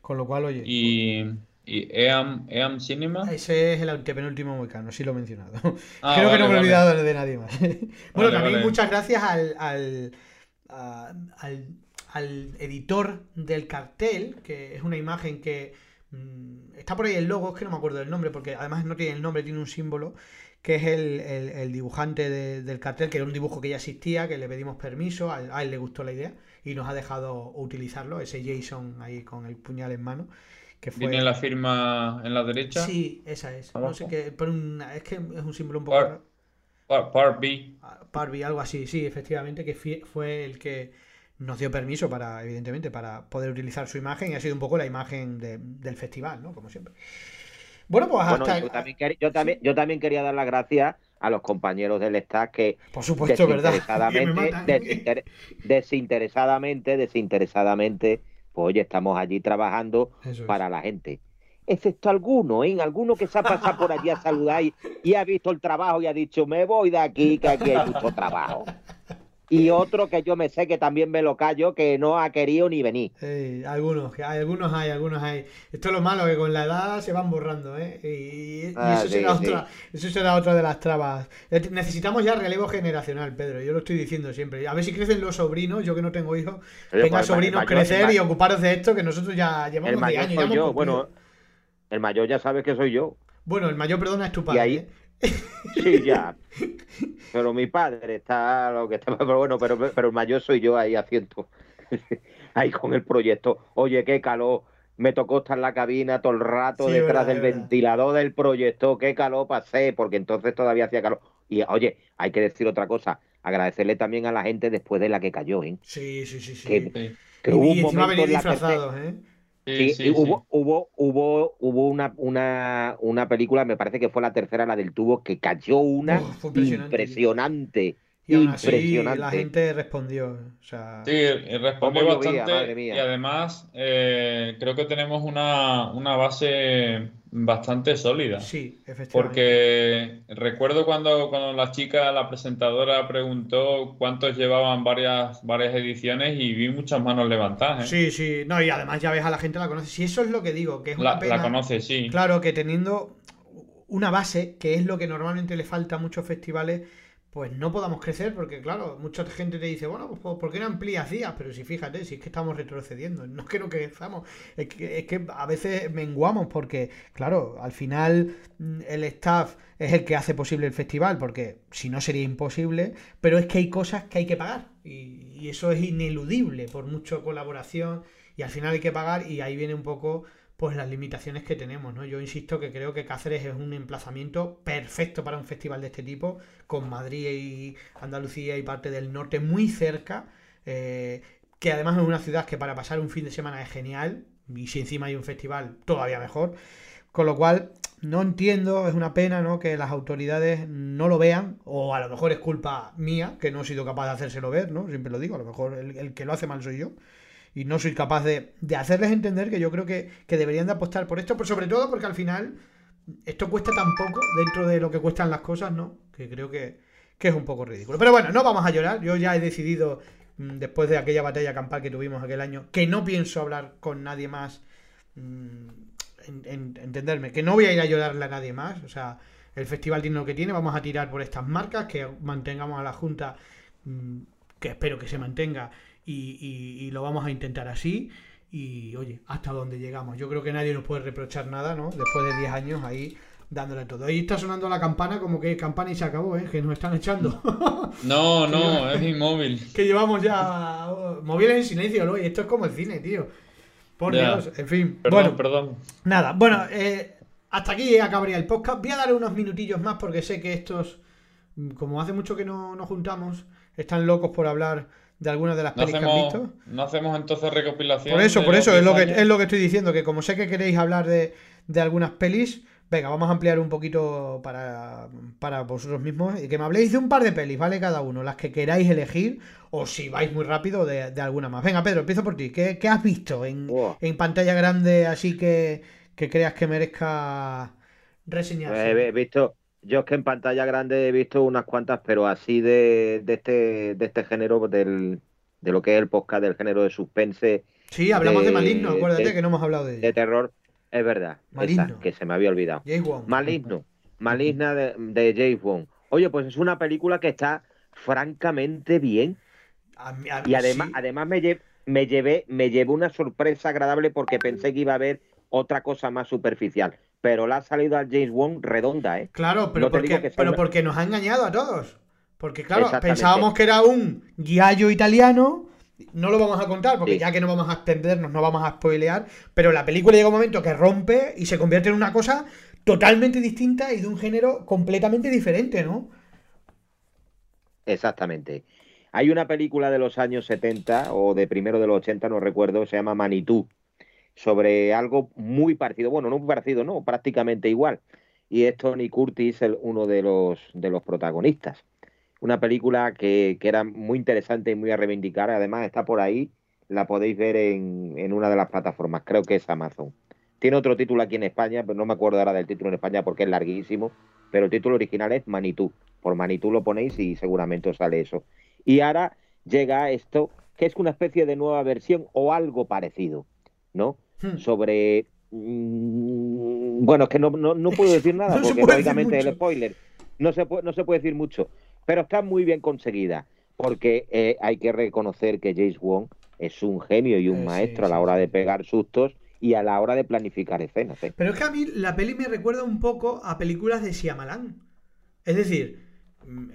B: Con lo cual, oye,
C: Y, y EAM, EAM Cinema.
B: ese es el antepenúltimo moicano, sí lo he mencionado.
C: Ah, (laughs)
B: Creo que
C: vale,
B: no me he
C: vale.
B: olvidado de nadie más. (laughs) bueno,
C: Vale,
B: también
C: vale.
B: muchas gracias al, al, a- al, al editor del cartel, que es una imagen que está por ahí el logo, es que no me acuerdo del nombre, porque además no tiene el nombre, tiene un símbolo, que es el, el- el dibujante de- del cartel, que era un dibujo que ya existía, que le pedimos permiso, a, a él le gustó la idea y nos ha dejado utilizarlo, ese Jason ahí con el puñal en mano, que fue...
C: Tiene la firma en la derecha.
B: Sí, esa es. No sé qué, pero un- es que es un símbolo un poco
C: Par-. Par- Part B.
B: Ah, Parby, algo así, sí, efectivamente, que fue el que nos dio permiso para, evidentemente, para poder utilizar su imagen y ha sido un poco la imagen de- del festival, ¿no? Como siempre. Bueno, pues
D: Bueno,
B: hasta...
D: yo también, quer- yo, también, yo también quería dar las gracias a los compañeros del staff que
B: Por supuesto, ¿verdad?
D: Desinteresadamente,
B: matan.
D: desinter- desinteresadamente, desinteresadamente, pues oye, estamos allí trabajando
B: es.
D: para la gente. Excepto alguno, ¿eh? Alguno que se ha pasado por allí a saludar y, y ha visto el trabajo y ha dicho, me voy de aquí, que aquí hay mucho trabajo. (laughs) Y otro que yo me sé que también me lo callo, que no ha querido ni venir.
B: Eh, algunos, hay, algunos hay, algunos hay. Esto es lo malo, que con la edad se van borrando, ¿eh? Y, y
D: Ah,
B: eso,
D: sí,
B: será
D: sí.
B: otra, eso será otra de las trabas. Necesitamos ya relevo generacional, Pedro. Yo lo estoy diciendo siempre. A ver si crecen los sobrinos, yo que no tengo hijos.
D: Oye,
B: Venga,
D: pues,
B: sobrinos,
D: mayor-
B: crecer y ocuparos de esto, que nosotros ya llevamos 10
D: mayor
B: años. ya
D: yo, bueno, el mayor ya sabes que soy yo.
B: Bueno, el mayor, perdona, es tu padre.
D: ahí-
B: ¿eh?
D: Sí, ya. Pero mi padre está lo que está, (laughs) pero bueno, pero, pero el mayor soy yo ahí haciendo, (laughs) ahí con el proyecto. Oye, qué calor. Me tocó estar en la cabina todo el rato
B: Sí,
D: detrás
B: verdad,
D: del
B: verdad.
D: ventilador del proyecto. Qué calor pasé, porque entonces todavía hacía calor. Y oye, hay que decir otra cosa. Agradecerle también a la gente después de la que cayó, ¿eh?
B: Sí, sí, sí, sí.
D: Que-
C: Sí,
D: Que
B: y,
D: hubo
B: y
D: un momento en la
B: ¿eh?
C: Sí,
D: hubo, hubo, hubo, hubo una, una, una película, me parece que fue la tercera, la del tubo, que cayó una
B: Uf, fue impresionante.
D: impresionante.
B: Y aún así
D: impresionante.
B: la gente respondió. O sea,
C: Sí, respondió bastante
D: madre mía.
C: y además eh, creo que tenemos una, una base bastante sólida.
B: sí, efectivamente.
C: Porque recuerdo cuando, cuando la chica, la presentadora, preguntó cuántos llevaban varias, varias ediciones y vi muchas manos levantadas, ¿eh?
B: Sí, sí. No, y además ya ves a la gente la conoce. Si eso es lo que digo, que es una
C: La,
B: pena.
C: la conoce, sí.
B: Claro, que teniendo una base, que es lo que normalmente le falta a muchos festivales, pues no podamos crecer, porque claro, mucha gente te dice, bueno, pues ¿por qué no amplías días? Pero si fíjate, si es que estamos retrocediendo, (laughs) no es que no que, es que a veces menguamos, porque claro, al final mm, el staff es el que hace posible el festival, porque si no sería imposible, pero es que hay cosas que hay que pagar, y, y eso es ineludible por mucha colaboración, y al final hay que pagar, y ahí viene un poco pues las limitaciones que tenemos, ¿no? Yo insisto que creo que Cáceres es un emplazamiento perfecto para un festival de este tipo, con Madrid y Andalucía y parte del norte muy cerca, eh, que además es una ciudad que para pasar un fin de semana es genial, y si encima hay un festival, todavía mejor. Con lo cual, no entiendo, es una pena, ¿no? Que las autoridades no lo vean, o a lo mejor es culpa mía, que no he sido capaz de hacérselo ver, ¿no? Siempre lo digo, a lo mejor el, el que lo hace mal soy yo y no soy capaz de, hacerles entender que yo creo que, deberían de apostar por esto, pero sobre todo porque al final esto cuesta tan poco dentro de lo que cuestan las cosas, ¿no? Que creo que, es un poco ridículo. Pero bueno, no vamos a llorar. Yo ya he decidido, mm, después de aquella batalla campal que tuvimos aquel año, que no pienso hablar con nadie más. Mm, en, entenderme, que no voy a ir a llorarle a nadie más. O sea, el festival tiene lo que tiene. Vamos a tirar por estas marcas, que mantengamos a la Junta, mm, que espero que se mantenga y, lo vamos a intentar así. Y oye, hasta dónde llegamos. Yo creo que nadie nos puede reprochar nada, ¿no? Después de 10 años ahí dándole todo. Ahí está sonando la campana como que campana y se acabó, ¿eh? Que nos están echando. (laughs)
C: No, no, es mi móvil. (laughs)
B: Que llevamos ya móviles en silencio, ¿no? Y esto es como el cine, tío. Por Dios, en fin.
C: Perdón, bueno, perdón.
B: Nada, bueno, eh, hasta aquí acabaría el podcast. Voy a dar unos minutillos más porque sé que estos, como hace mucho que no nos juntamos, están locos por hablar de algunas de las películas que han visto.
C: No hacemos entonces recopilación.
B: Por eso, por eso, es lo, que, es lo que estoy diciendo, que como sé que queréis hablar de, algunas pelis, venga, vamos a ampliar un poquito para, para vosotros mismos y que me habléis de un par de pelis, ¿vale? Cada uno, las que queráis elegir, o si vais muy rápido, de, alguna más. Venga, Pedro, empiezo por ti. ¿Qué, has visto en, en, pantalla grande así que, que creas que merezca reseñar?
D: He visto yo es que en pantalla grande he visto unas cuantas, pero así de, de este, de este género, del, de lo que es el podcast del género de suspense.
B: Sí, hablamos de, Maligno, acuérdate que no hemos hablado de.
D: De terror, es verdad.
B: Maligno.
D: que se me había olvidado. Maligno. Maligna de, de James Bond. Oye, pues es una película que está francamente bien. y además, además me, me llevé, me llevé una sorpresa agradable porque pensé que iba a haber otra cosa más superficial pero la ha salido al James Wong redonda, ¿eh?
B: Claro, pero, porque, pero porque nos ha engañado a todos. Porque, claro, pensábamos que era un guiallo italiano. No lo vamos a contar, porque ya que no vamos a extendernos, no vamos a spoilear. Pero la película llega un momento que rompe y se convierte en una cosa totalmente distinta y de un género completamente diferente, ¿no?
D: Exactamente. Hay una película de los años 70 o de primero de los 80, no recuerdo, se llama Manitú sobre algo muy parecido, bueno, no muy parecido, no, prácticamente igual. Y es Tony Curtis, el, uno de los, de los protagonistas. Una película que, que, era muy interesante y muy a reivindicar. Además, está por ahí, la podéis ver en, en una de las plataformas, creo que es Amazon. Tiene otro título aquí en España, pero no me acuerdo ahora del título en España porque es larguísimo. Pero el título original es Manitú. Por Manitú lo ponéis y seguramente os sale eso. Y ahora llega esto, que es una especie de nueva versión o algo parecido, ¿no? Hmm. sobre... Mm, bueno, es que no, no, puedo decir (laughs) nada, porque lógicamente el spoiler no se, puede, no se puede decir mucho, pero está muy bien conseguida, porque eh, hay que reconocer que James Wong es un genio y un eh, maestro a la hora de pegar sustos y a la hora de planificar escenas. ¿eh?
B: Pero es que a mí la peli me recuerda un poco a películas de Shyamalan. Es decir,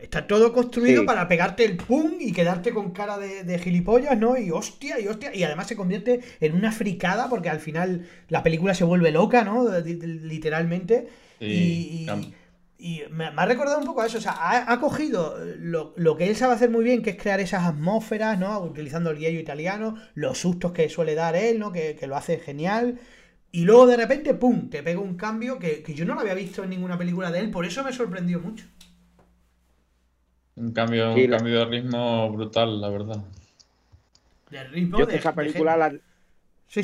B: está todo construido para pegarte el pum y quedarte con cara de, gilipollas, ¿no? Y hostia, y hostia. Y además se convierte en una fricada porque al final la película se vuelve loca, ¿no? Literalmente. y, me, ha recordado un poco a eso. O sea, ha, cogido lo, que él sabe hacer muy bien, que es crear esas atmósferas, ¿no? Utilizando el guillo italiano, los sustos que suele dar él, ¿no? Que, lo hace genial. Y luego de repente, ¡pum! Te pega un cambio que, que yo no lo había visto en ninguna película de él, por eso me sorprendió mucho.
C: Un cambio, un cambio de ritmo brutal, la verdad.
B: De ritmo
D: Yo esa película la,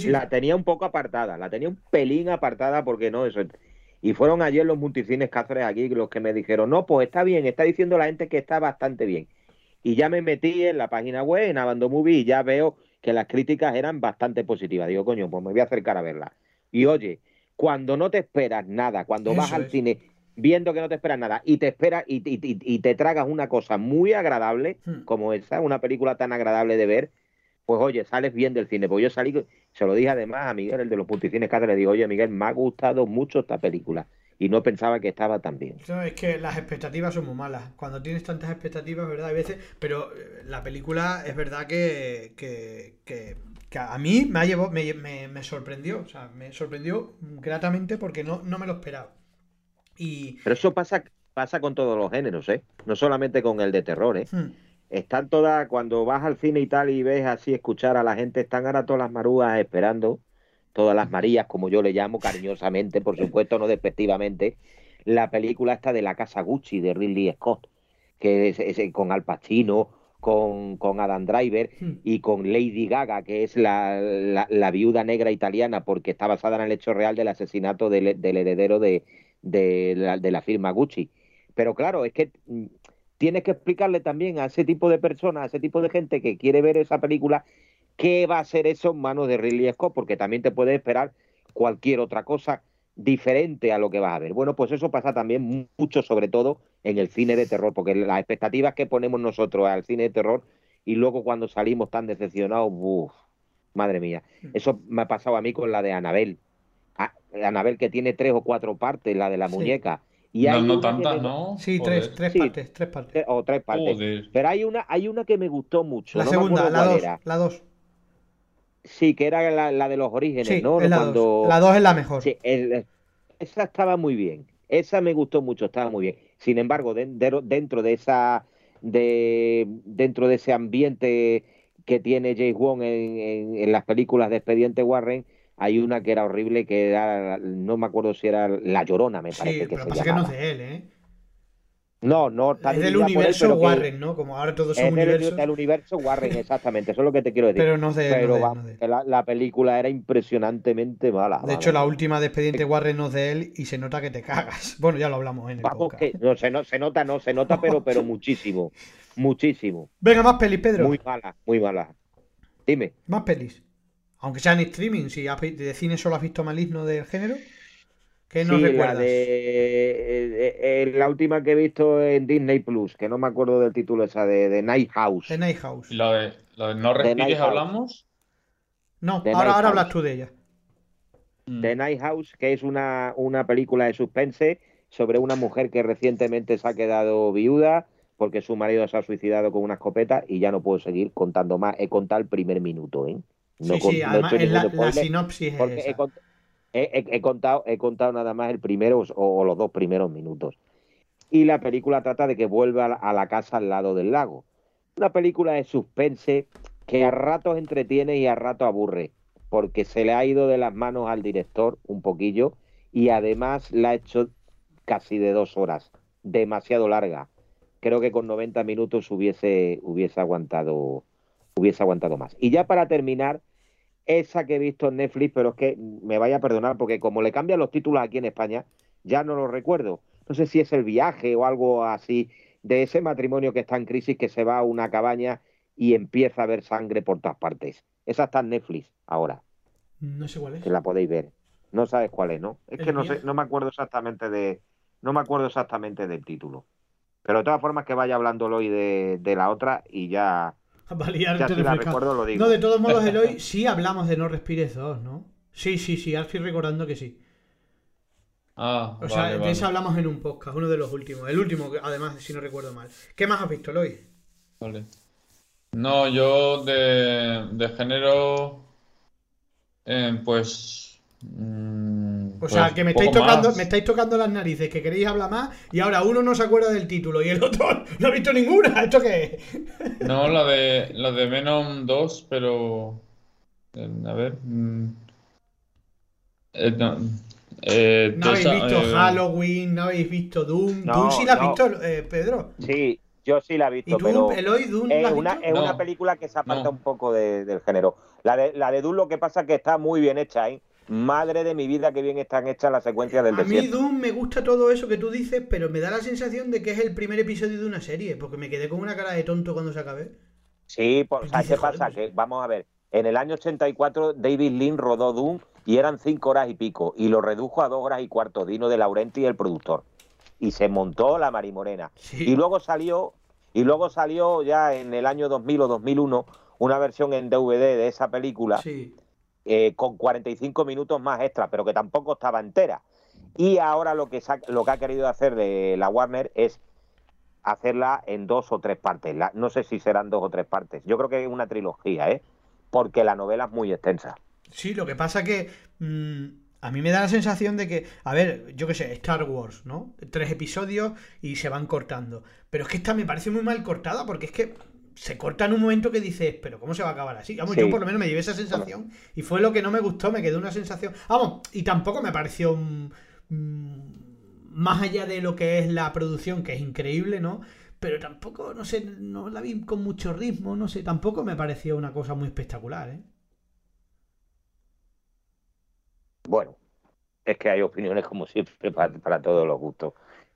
D: la, tenía un poco apartada, la tenía un pelín apartada porque no, eso. Y fueron ayer los multicines Cáceres aquí los que me dijeron, no, pues está bien, está diciendo la gente que está bastante bien. Y ya me metí en la página web, en Abando Movie, y ya veo que las críticas eran bastante positivas. Digo, coño, pues me voy a acercar a verla. Y oye, cuando no te esperas nada, cuando vas al cine viendo que no te esperas nada y te esperas y, y, te tragas una cosa muy agradable hmm. como esa, una película tan agradable de ver, pues oye, sales bien del cine. Pues yo salí, se lo dije además a Miguel, el de los Multicines Cáceres, le digo, oye Miguel, me ha gustado mucho esta película y no pensaba que estaba tan bien.
B: es que las expectativas son muy malas. Cuando tienes tantas expectativas, ¿verdad? Hay veces, pero eh, la película es verdad que, que, que a mí me, ha llevado, me, me- me sorprendió, o sea, me sorprendió gratamente porque no, no me lo esperaba. Y
D: Pero eso pasa, pasa con todos los géneros, ¿eh? No solamente con el de terror, ¿eh?
B: hmm,
D: Están todas, cuando vas al cine y tal y ves así escuchar a la gente, están ahora todas las marúas esperando, todas las Marías, como yo le llamo cariñosamente, por supuesto, no despectivamente, la película esta de la casa Gucci de Ridley Scott, que es, es con Al Pacino, con, con Adam Driver
B: hmm.
D: y con Lady Gaga, que es la, la- la viuda negra italiana, porque está basada en el hecho real del asesinato del, del heredero de, de la, de la firma Gucci. Pero claro, es que mm, tienes que explicarle también a ese tipo de personas, a ese tipo de gente que quiere ver esa película, qué va a ser eso en manos de Ridley Scott, porque también te puedes esperar cualquier otra cosa diferente a lo que vas a ver. Bueno, pues eso pasa también mucho, sobre todo en el cine de terror, porque las expectativas que ponemos nosotros al cine de terror y luego cuando salimos tan decepcionados, uff, madre mía. Eso me ha pasado a mí con la de Anabel. Anabel que tiene tres o cuatro partes, la de la
B: Sí.
D: muñeca. Y
C: No,
D: hay
C: no tantas,
D: me-
C: ¿no?
B: Sí, tres, tres
D: Sí.
B: partes, tres partes.
D: O tres partes.
C: Joder.
D: Pero hay una, hay una que me gustó mucho.
B: La
D: no
B: segunda, la dos,
D: era.
B: la dos.
D: Sí, que era la, la de los orígenes,
B: Sí,
D: ¿no?
B: es la
D: Cuando...
B: dos. La dos es la mejor.
D: Sí, el- esa estaba muy bien. Esa me gustó mucho, estaba muy bien. Sin embargo, den- de- dentro de esa de dentro de ese ambiente que tiene James Wong en, en- en las películas de Expediente Warren, hay una que era horrible, que era, no me acuerdo si era La Llorona, me parece
B: Sí,
D: que
B: pero
D: se
B: pasa que no
D: llamaba.
B: es de él, ¿eh?
D: No, no, está
B: Es del
D: él,
B: universo Warren, ¿no? Como ahora todos son
D: Es del,
B: universos.
D: del universo Warren, exactamente, eso es lo que te quiero decir.
B: Pero no es de él, no
D: Pero
B: de no de él.
D: que la, la película era impresionantemente mala.
B: De hecho, la última de Expediente Warren no es de él y se nota que te cagas. (laughs) Bueno, ya lo hablamos en el
D: Vamos,
B: podcast.
D: que no, se, no, se nota, no, se nota, pero, pero (laughs) muchísimo. Muchísimo.
B: Venga, más pelis, Pedro.
D: Muy mala, muy mala. Dime.
B: Más pelis. Aunque sea en streaming, si de cine solo has visto Maligno del género. ¿Qué nos
D: Sí, la
B: recuerdas?
D: de eh, eh, la última que he visto en Disney Plus, que no me acuerdo del título esa de, de Night House.
B: The Night House.
C: ¿Y la de, de No
D: The Night
C: respires
D: House.
C: hablamos?
B: No,
D: The
B: ahora,
D: Night
B: ahora hablas
D: House.
B: tú de ella.
C: Mm.
D: The Night House, que es una, una película de suspense sobre una mujer que recientemente se ha quedado viuda porque su marido se ha suicidado con una escopeta y ya no puedo seguir contando más. He contado el primer minuto, ¿eh? No
B: sí,
D: con-
B: sí,
D: no
B: además es la, sinopsis es
D: Porque
B: esa.
D: he, cont- he- he- he contado, he contado nada más el primero o, o los dos primeros minutos. Y la película trata de que vuelva a la, a la casa al lado del lago. Una película de suspense que a ratos entretiene y a ratos aburre, porque se le ha ido de las manos al director un poquillo y además la ha hecho casi de dos horas, demasiado larga. Creo que con 90 minutos hubiese, hubiese aguantado hubiese aguantado más. Y ya para terminar, esa que he visto en Netflix, pero es que me vaya a perdonar porque como le cambian los títulos aquí en España, ya no lo recuerdo. No sé si es el viaje o algo así de ese matrimonio que está en crisis, que se va a una cabaña y empieza a ver sangre por todas partes. Esa está en Netflix ahora,
B: No sé cuál es.
D: que la podéis ver. No sabes cuál es, ¿no? Es que no sé, no me acuerdo exactamente de, no me acuerdo exactamente del título. Pero de todas formas que vaya hablándolo hoy de, de la otra y ya, (laughs)
B: Va a
D: ya
B: liarte
D: si la
B: refrescado.
D: recuerdo lo digo.
B: No, de todos modos, (laughs) Eloy, sí hablamos de No Respires 2, ¿no? Sí, sí, sí, ahora estoy recordando que sí.
C: Ah,
B: O sea,
C: vale,
B: de
C: vale.
B: ese hablamos en un podcast, uno de los últimos. El último, además, si no recuerdo mal. ¿Qué más has visto, Eloy?
C: Vale. No, yo de, de género, eh, pues, mm,
B: O
C: pues
B: sea, que me estáis tocando,
C: más.
B: me estáis tocando las narices, que queréis hablar más, y ahora uno no se acuerda del título y el otro (laughs) no ha visto ninguna. ¿Esto qué es?
C: No, (laughs) la de, la de Venom 2, pero, eh, a ver, mm, eh, no, eh,
B: No habéis
C: esa,
B: visto
C: eh,
B: Halloween, no habéis visto Doom.
D: No,
B: Doom sí la has
D: no.
B: visto, eh, Pedro.
D: Sí, yo sí la he
B: ¿Y
D: visto,
B: tú,
D: pero
B: Eloy, Doom
D: es una,
B: visto?
D: es una película que se aparta
C: No.
D: un poco de- del género. La de, la de Dune lo que pasa es que está muy bien hecha, ¿eh? Madre de mi vida, que bien están hechas las secuencias del
B: A mí
D: desierto.
B: Doom me gusta todo eso que tú dices, pero me da la sensación de que es el primer episodio de una serie, porque me quedé con una cara de tonto cuando se acabe.
D: Sí, pues, ¿sabes qué pasa? Que vamos a ver, en el año 84 David Lynn rodó Doom y eran cinco horas y pico y lo redujo a dos horas y cuarto, Dino de Laurenti, el productor. Y se montó la Marimorena.
B: Sí.
D: Y luego salió, y luego salió ya en el año 2000 o 2001 una versión en DVD de esa película
B: Sí.
D: Eh, con 45 minutos más extra, pero que tampoco estaba entera. Y ahora lo que, lo que ha querido hacer de la Warner es hacerla en dos o tres partes. No sé si serán dos o tres partes. Yo creo que es una trilogía, ¿eh? porque la novela es muy extensa.
B: Sí, lo que pasa que mm, a mí me da la sensación de que, a ver, yo qué sé, Star Wars, ¿no? Tres episodios y se van cortando. Pero es que esta me parece muy mal cortada porque es que se corta en un momento que dices, pero ¿cómo se va a acabar así? Vamos,
D: Sí.
B: yo por lo menos me llevé esa sensación y fue lo que no me gustó, me quedó una sensación. Vamos, y tampoco me pareció mm, mm, más allá de lo que es la producción, que es increíble, ¿no? Pero tampoco, no sé, no la vi con mucho ritmo, no sé, tampoco me pareció una cosa muy espectacular, ¿eh?
D: Bueno, es que hay opiniones como siempre para, para todos los gustos.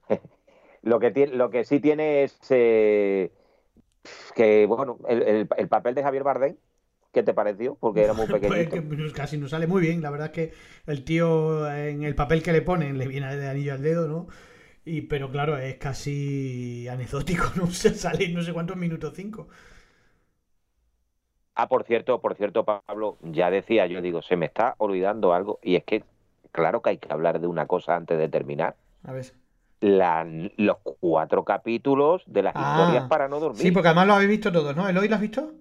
D: (laughs) lo, que tiene, lo que sí tiene es eh, que, bueno, el, el- el papel de Javier Bardem, ¿qué te pareció? Porque era muy (laughs)
B: Pues
D: pequeñito.
B: que no- casi no sale muy bien. La verdad es que el tío en el papel que le ponen le viene de anillo al dedo, ¿no? Y, pero claro, es casi anecdótico, (laughs) ¿no? O sea, sale no sé cuántos minutos, cinco.
D: Ah, por cierto, por cierto, Pablo, ya decía, yo digo, se me está olvidando algo, y es que, claro que hay que hablar de una cosa antes de terminar.
B: A ver.
D: La- los cuatro capítulos de las
B: Ah,
D: historias para no dormir.
B: Sí, porque además lo habéis visto todos, ¿no? ¿Eloy lo has visto?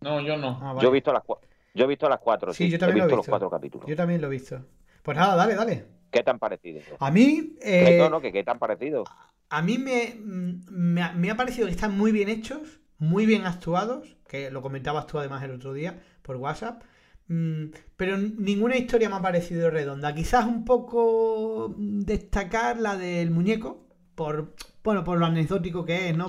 C: No, yo no.
B: Ah, vale.
D: Yo he visto las cua- yo he visto las cuatro,
B: Sí,
D: sí,
B: yo también
D: he
B: lo he
D: visto los cuatro capítulos.
B: Yo también lo he visto. Pues nada, dale, dale.
D: ¿Qué te han parecido?
B: A mí,
D: Que
B: eh,
D: no, no, que qué te han parecido.
B: a mí me, mm, me, ha- me ha parecido que están muy bien hechos, muy bien actuados, que lo comentabas tú además el otro día por WhatsApp, pero ninguna historia me ha parecido redonda. Quizás un poco mm, destacar la del muñeco, por, bueno, por lo anecdótico que es, ¿no?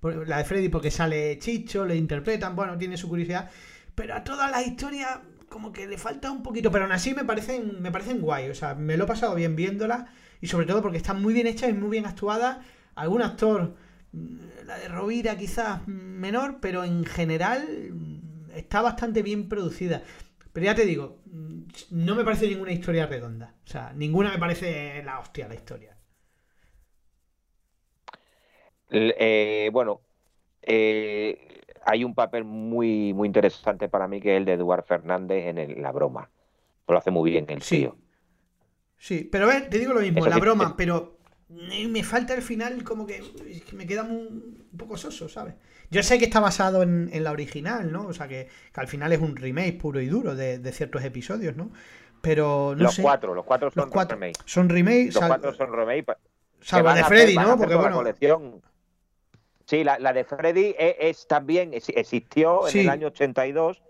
B: Por, la de Freddy, porque sale Chicho, le interpretan, bueno, tiene su curiosidad, pero a todas las historias como que le falta un poquito, pero aún así me parecen, me parecen guay, o sea, me lo he pasado bien viéndolas y sobre todo porque están muy bien hechas y muy bien actuadas. Algún actor, mm, la de Rovira quizás mm, menor, pero en general mm, está bastante bien producida. Pero ya te digo, mm, no me parece ninguna historia redonda. O sea, ninguna me parece la hostia la historia.
D: Eh, bueno, eh, hay un papel muy, muy interesante para mí que es el de Eduard Fernández en el- la broma. Lo hace muy bien el
B: Sí.
D: tío.
B: Sí, pero ves, te digo lo mismo,
D: Eso
B: la
D: sí,
B: broma, pero me falta el final como que, me queda muy- un poco soso, ¿sabes? Yo sé que está basado en, en la original, ¿no? O sea, que, que al final es un remake puro y duro de, de ciertos episodios, ¿no? Pero no
D: los
B: sé.
D: cuatro, los cuatro son
B: los cuatro
D: remake.
B: son remake,
D: Los
B: sal-
D: cuatro son remake.
B: salvo de
D: hacer-
B: Freddy, ¿no? Porque bueno,
D: colección. Sí, la, la de Freddy es, es también, es- existió en
B: Sí.
D: el año 82,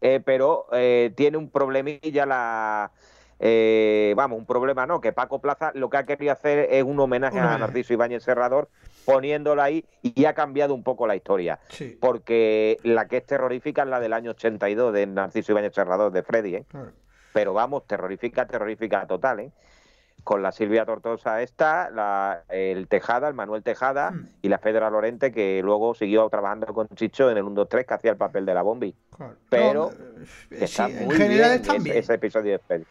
D: eh, pero eh, tiene un problemilla la... eh, vamos, un problema no, que Paco Plaza lo que ha querido hacer es un homenaje a. Narciso Ibáñez Serrador, poniéndola ahí y ha cambiado un poco la historia.
B: sí,
D: Porque la que es terrorífica es la del año 82 de Narciso Ibáñez Serrador, de Freddy, ¿eh? pero vamos, terrorífica, terrorífica total, ¿eh? Con la Silvia Tortosa esta, la, el Tejada, el Manuel Tejada
B: Mm.
D: y la Fedra Lorente, que luego siguió trabajando con Chicho en el 1, 2, 3, que hacía el papel de la Bombi.
B: claro.
D: Pero
B: No, eh, sí, en
D: muy
B: general
D: bien
B: están
D: ese, ese episodio de Freddy.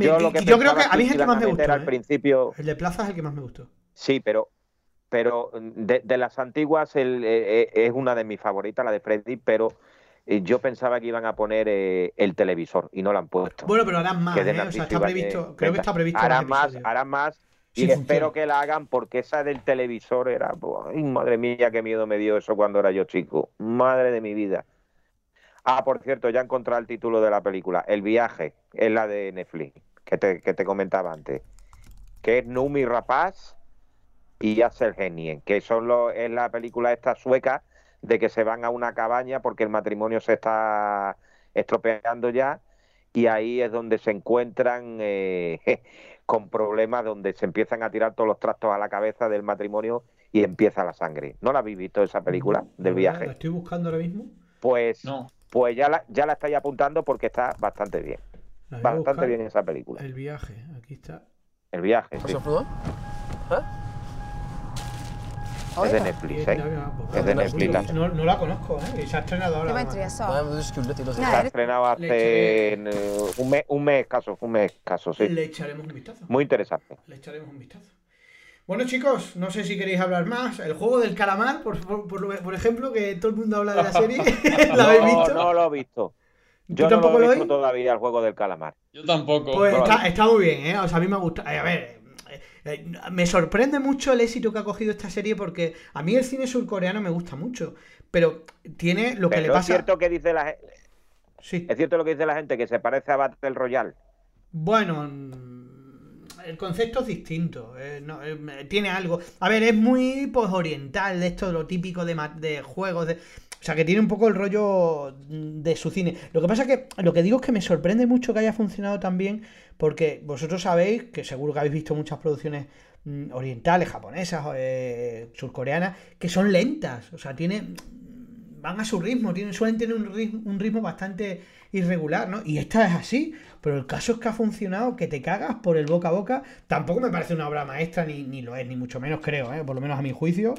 D: Yo, lo que
B: yo creo que a mí es el que más me gustó.
D: al
B: ¿eh?
D: principio,
B: El de Plaza es el que más me gustó.
D: sí, pero pero de, de las antiguas el- eh, eh, es una de mis favoritas, la de Freddy, pero yo pensaba que iban a poner eh, el televisor y no lo han puesto.
B: Bueno, pero harán más, ¿eh? O sea, está previsto, creo que está previsto
D: harán
B: más
D: harán más y
B: Sí,
D: espero que la hagan porque esa del televisor era, ay, madre mía, qué miedo me dio eso cuando era yo chico, madre de mi vida. Ah, por cierto, ya he encontrado el título de la película, El viaje, es la de Netflix, que te, que te comentaba antes, que es Numi Rapaz y Yasser Genien, que son los, es la película esta sueca de que se van a una cabaña porque el matrimonio se está estropeando ya y ahí es donde se encuentran eh, (laughs) con problemas donde se empiezan a tirar todos los trastos a la cabeza del matrimonio y empieza la sangre. ¿No la habéis visto esa película del
B: verdad, La
D: viaje?
B: estoy buscando ahora mismo.
D: Pues,
C: No.
D: Pues ya la, ya la estáis apuntando porque está bastante bien. Bastante bien esa película.
B: El viaje, aquí está.
D: El viaje, sí. Es de Netflix, ¿eh? Es de Netflix.
B: Pues No, no la conozco, ¿eh? Se ha estrenado ahora.
E: Skulle till oss.
D: Se ha estrenado hace eh, un mes, un mes escaso, un mes escaso, sí.
B: Le echaremos un vistazo.
D: Muy interesante.
B: Le echaremos un vistazo. Bueno, chicos, no sé si queréis hablar más. El juego del calamar, por, por, por- por ejemplo, que todo el mundo habla de la serie. (laughs) (laughs) ¿La habéis
D: no,
B: visto?
D: no lo he visto. Yo no
B: tampoco
D: lo he
B: lo
D: visto
B: oís?
D: todavía el juego del calamar.
C: Yo tampoco.
B: Pues
D: lo
B: está, está muy bien, ¿eh? O sea, a mí me gusta. eh, A ver, eh, eh, me sorprende mucho el éxito que ha cogido esta serie porque a mí el cine surcoreano me gusta mucho. Pero tiene lo que
D: Pero
B: le
D: es
B: pasa.
D: cierto que dice la gente.
B: Sí.
D: Es cierto lo que dice la gente, que se parece a Battle Royale.
B: Bueno, el concepto es distinto. eh, no, eh, tiene algo. A ver, es muy pues oriental, de esto, lo típico de, de juegos. De... O sea, que tiene un poco el rollo de su cine. Lo que pasa es que lo que digo es que me sorprende mucho que haya funcionado tan bien, porque vosotros sabéis que seguro que habéis visto muchas producciones mm, orientales, japonesas, eh, surcoreanas, que son lentas. O sea, tiene, van a su ritmo, tienen, suelen tener un ritmo, un ritmo bastante irregular, ¿no? Y esta es así, pero el caso es que ha funcionado, que te cagas por el boca a boca. Tampoco me parece una obra maestra, ni, ni lo es, ni mucho menos creo, ¿eh? por lo menos a mi juicio.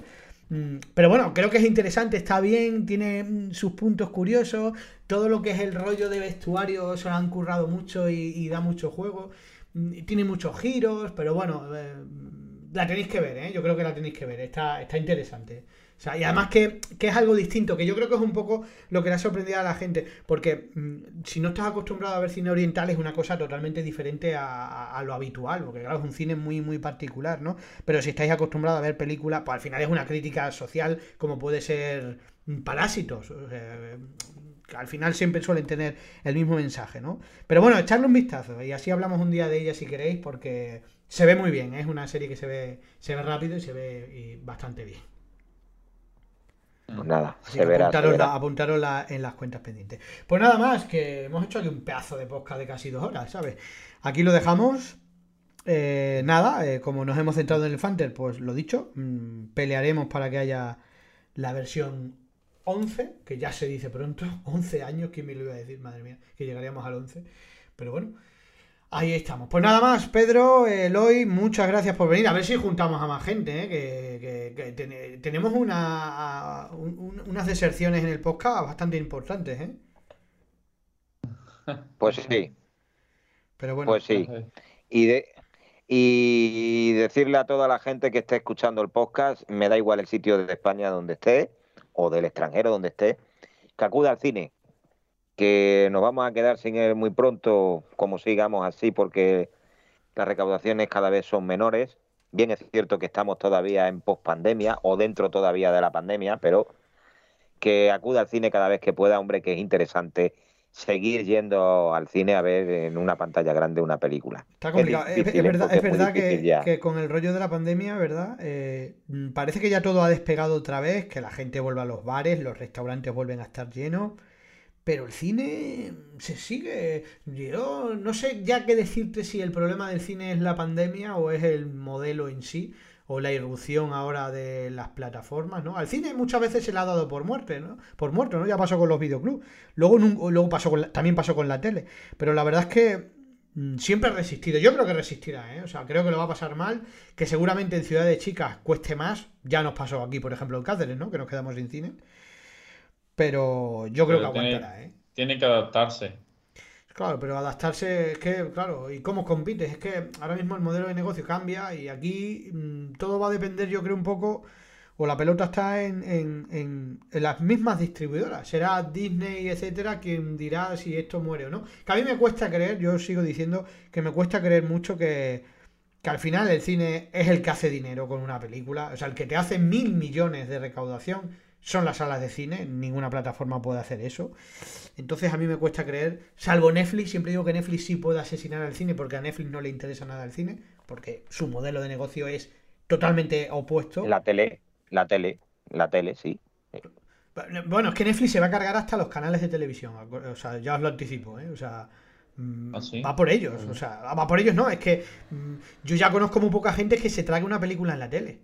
B: Mm, Pero bueno, creo que es interesante, está bien, tiene mm, sus puntos curiosos, todo lo que es el rollo de vestuario se lo han currado mucho y, da mucho juego, Mm, tiene muchos giros, pero bueno, eh, la tenéis que ver, ¿eh? yo creo que la tenéis que ver, está, está interesante. O sea, y además que, que es algo distinto, que yo creo que es un poco lo que le ha sorprendido a la gente, porque mm, si no estás acostumbrado a ver cine oriental es una cosa totalmente diferente a, lo habitual, porque claro, es un cine muy, muy particular, ¿no? Pero si estáis acostumbrados a ver películas, pues al final es una crítica social como puede ser mm, Parásitos. al final siempre suelen tener el mismo mensaje, ¿no? Pero bueno, echarle un vistazo y así hablamos un día de ella si queréis, porque se ve muy bien, ¿eh? es una serie que se ve, se ve rápido y se ve y bastante bien.
D: Pues nada,
B: Así
D: se
B: que
D: verá. se verá.
B: la- apuntaros la- en las cuentas pendientes. Pues nada más, que hemos hecho aquí un pedazo de podcast de casi dos horas, ¿sabes? Aquí lo dejamos. Eh, nada, eh, como nos hemos centrado en el Fanter, pues lo dicho, mm, pelearemos para que haya la versión 11, que ya se dice pronto, (laughs) 11 años, ¿quién me lo iba a decir? Madre mía, que llegaríamos al 11. Pero bueno, ahí estamos. Pues nada más, Pedro, Eloy, muchas gracias por venir. A ver si juntamos a más gente, ¿eh? que, que- que ten- tenemos una, un- un- unas deserciones en el podcast bastante importantes, ¿eh? (laughs)
D: Pues sí,
B: Pero bueno,
D: pues sí. Y, de, y decirle a toda la gente que esté escuchando el podcast, me da igual el sitio de España donde esté, o del extranjero donde esté, que acuda al cine, que nos vamos a quedar sin él muy pronto, como sigamos así, porque las recaudaciones cada vez son menores. Bien es cierto que estamos todavía en pospandemia o dentro todavía de la pandemia, pero que acuda al cine cada vez que pueda, hombre, que es interesante seguir yendo al cine a ver en una pantalla grande una película.
B: Está complicado. Es,
D: difícil,
B: es verdad, es que, con el rollo de la pandemia, ¿verdad? Eh, parece que ya todo ha despegado otra vez, que la gente vuelve a los bares, los restaurantes vuelven a estar llenos, pero el cine se sigue. Yo no sé ya qué decirte si el problema del cine es la pandemia o es el modelo en sí. O la irrupción ahora de las plataformas, ¿no? Al cine muchas veces se le ha dado por muerte, ¿no? Por muerto, ¿no? Ya pasó con los videoclubs. Luego, luego pasó con la- también pasó con la tele. Pero la verdad es que mm, siempre ha resistido. Yo creo que resistirá, ¿eh? O sea, creo que lo va a pasar mal. Que seguramente en ciudades chicas cueste más. Ya nos pasó aquí, por ejemplo, en Cáceres, ¿no? Que nos quedamos sin cine. Pero yo creo
C: Pero
B: que
C: tiene-
B: aguantará, ¿eh?
C: Tiene que adaptarse.
B: Claro, pero adaptarse es que, claro, ¿y cómo compites? Es que ahora mismo el modelo de negocio cambia y aquí mm, todo va a depender, yo creo, un poco, o la pelota está en, en- en- en las mismas distribuidoras. Será Disney, etcétera, quien dirá si esto muere o no. Que a mí me cuesta creer, yo sigo diciendo que me cuesta creer mucho que, que al final el cine es el que hace dinero con una película. O sea, el que te hace mil millones de recaudación son las salas de cine, ninguna plataforma puede hacer eso. Entonces a mí me cuesta creer, salvo Netflix, siempre digo que Netflix sí puede asesinar al cine porque a Netflix no le interesa nada el cine, porque su modelo de negocio es totalmente opuesto.
D: La tele, la tele, la tele, sí.
B: Bueno, es que Netflix se va a cargar hasta los canales de televisión, o sea, ya os lo anticipo, ¿eh? O sea, mm,
C: ¿Ah, sí?
B: va por ellos, o sea, va por ellos no, es que mm, yo ya conozco muy poca gente que se trague una película en la tele.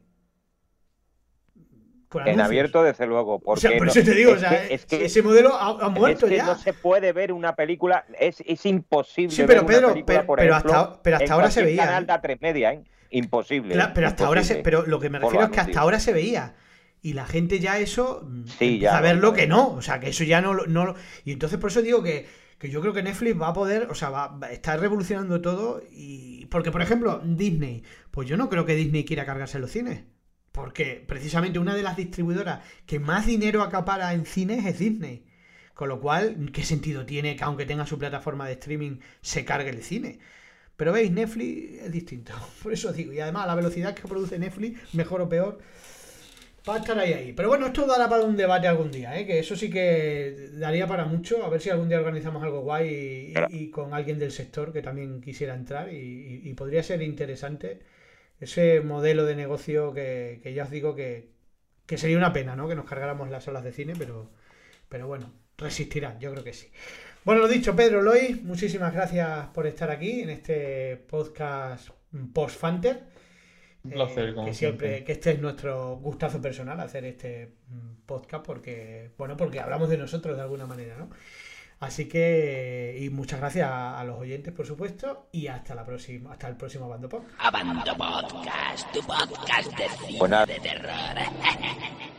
D: En
B: anuncios.
D: abierto, desde luego.
B: O
D: Porque
B: sea, por
D: no-
B: eso te digo,
D: es
B: o sea,
D: que- es que-
B: ese modelo ha, ha muerto
D: es que
B: ya.
D: no se puede ver una película, es, es imposible
B: Sí, pero
D: ver una
B: Pedro,
D: película,
B: pero-
D: por
B: pero
D: ejemplo,
B: hasta- pero hasta
D: en
B: ahora se veía,
D: canal
B: ¿eh?
D: de A3 media, ¿eh? Imposible.
B: Claro, pero hasta ahora se, pero lo que me refiero es que hasta ahora se veía. Y la gente ya eso mm,
D: Sí, ya
B: a
D: no,
B: verlo
D: no.
B: que no. O sea, que eso ya no, lo- no lo- Y entonces por eso digo que, que yo creo que Netflix va a poder, o sea, va, va- está revolucionando todo. Y. Porque, por ejemplo, Disney. Pues yo no creo que Disney quiera cargarse los cines. Porque precisamente una de las distribuidoras que más dinero acapara en cines es Disney. Con lo cual, ¿qué sentido tiene que aunque tenga su plataforma de streaming se cargue el cine? Pero veis, Netflix es distinto. (laughs) Por eso digo. Y además, la velocidad que produce Netflix, mejor o peor, Va a estar ahí, ahí. Pero bueno, esto dará para un debate algún día, ¿eh? que eso sí que daría para mucho. A ver si algún día organizamos algo guay y, y- y con alguien del sector que también quisiera entrar. Y, y- y podría ser interesante ese modelo de negocio que, que ya os digo que, que sería una pena, ¿no? Que nos cargáramos las salas de cine, pero, pero bueno, resistirán, yo creo que sí. Bueno, lo dicho, Pedro Loy, muchísimas gracias por estar aquí en este podcast post-Fanter.
C: Un placer,
B: Eh,
C: como
B: que siempre,
C: siempre.
B: que este es nuestro gustazo personal hacer este mm, podcast porque, bueno, porque hablamos de nosotros de alguna manera, ¿no? Así que, y muchas gracias a, a los oyentes, por supuesto, y hasta la próxima, hasta el próximo Bando Pop.
A: Abando Podcast, tu podcast de cine
D: Pues
A: de terror. (laughs)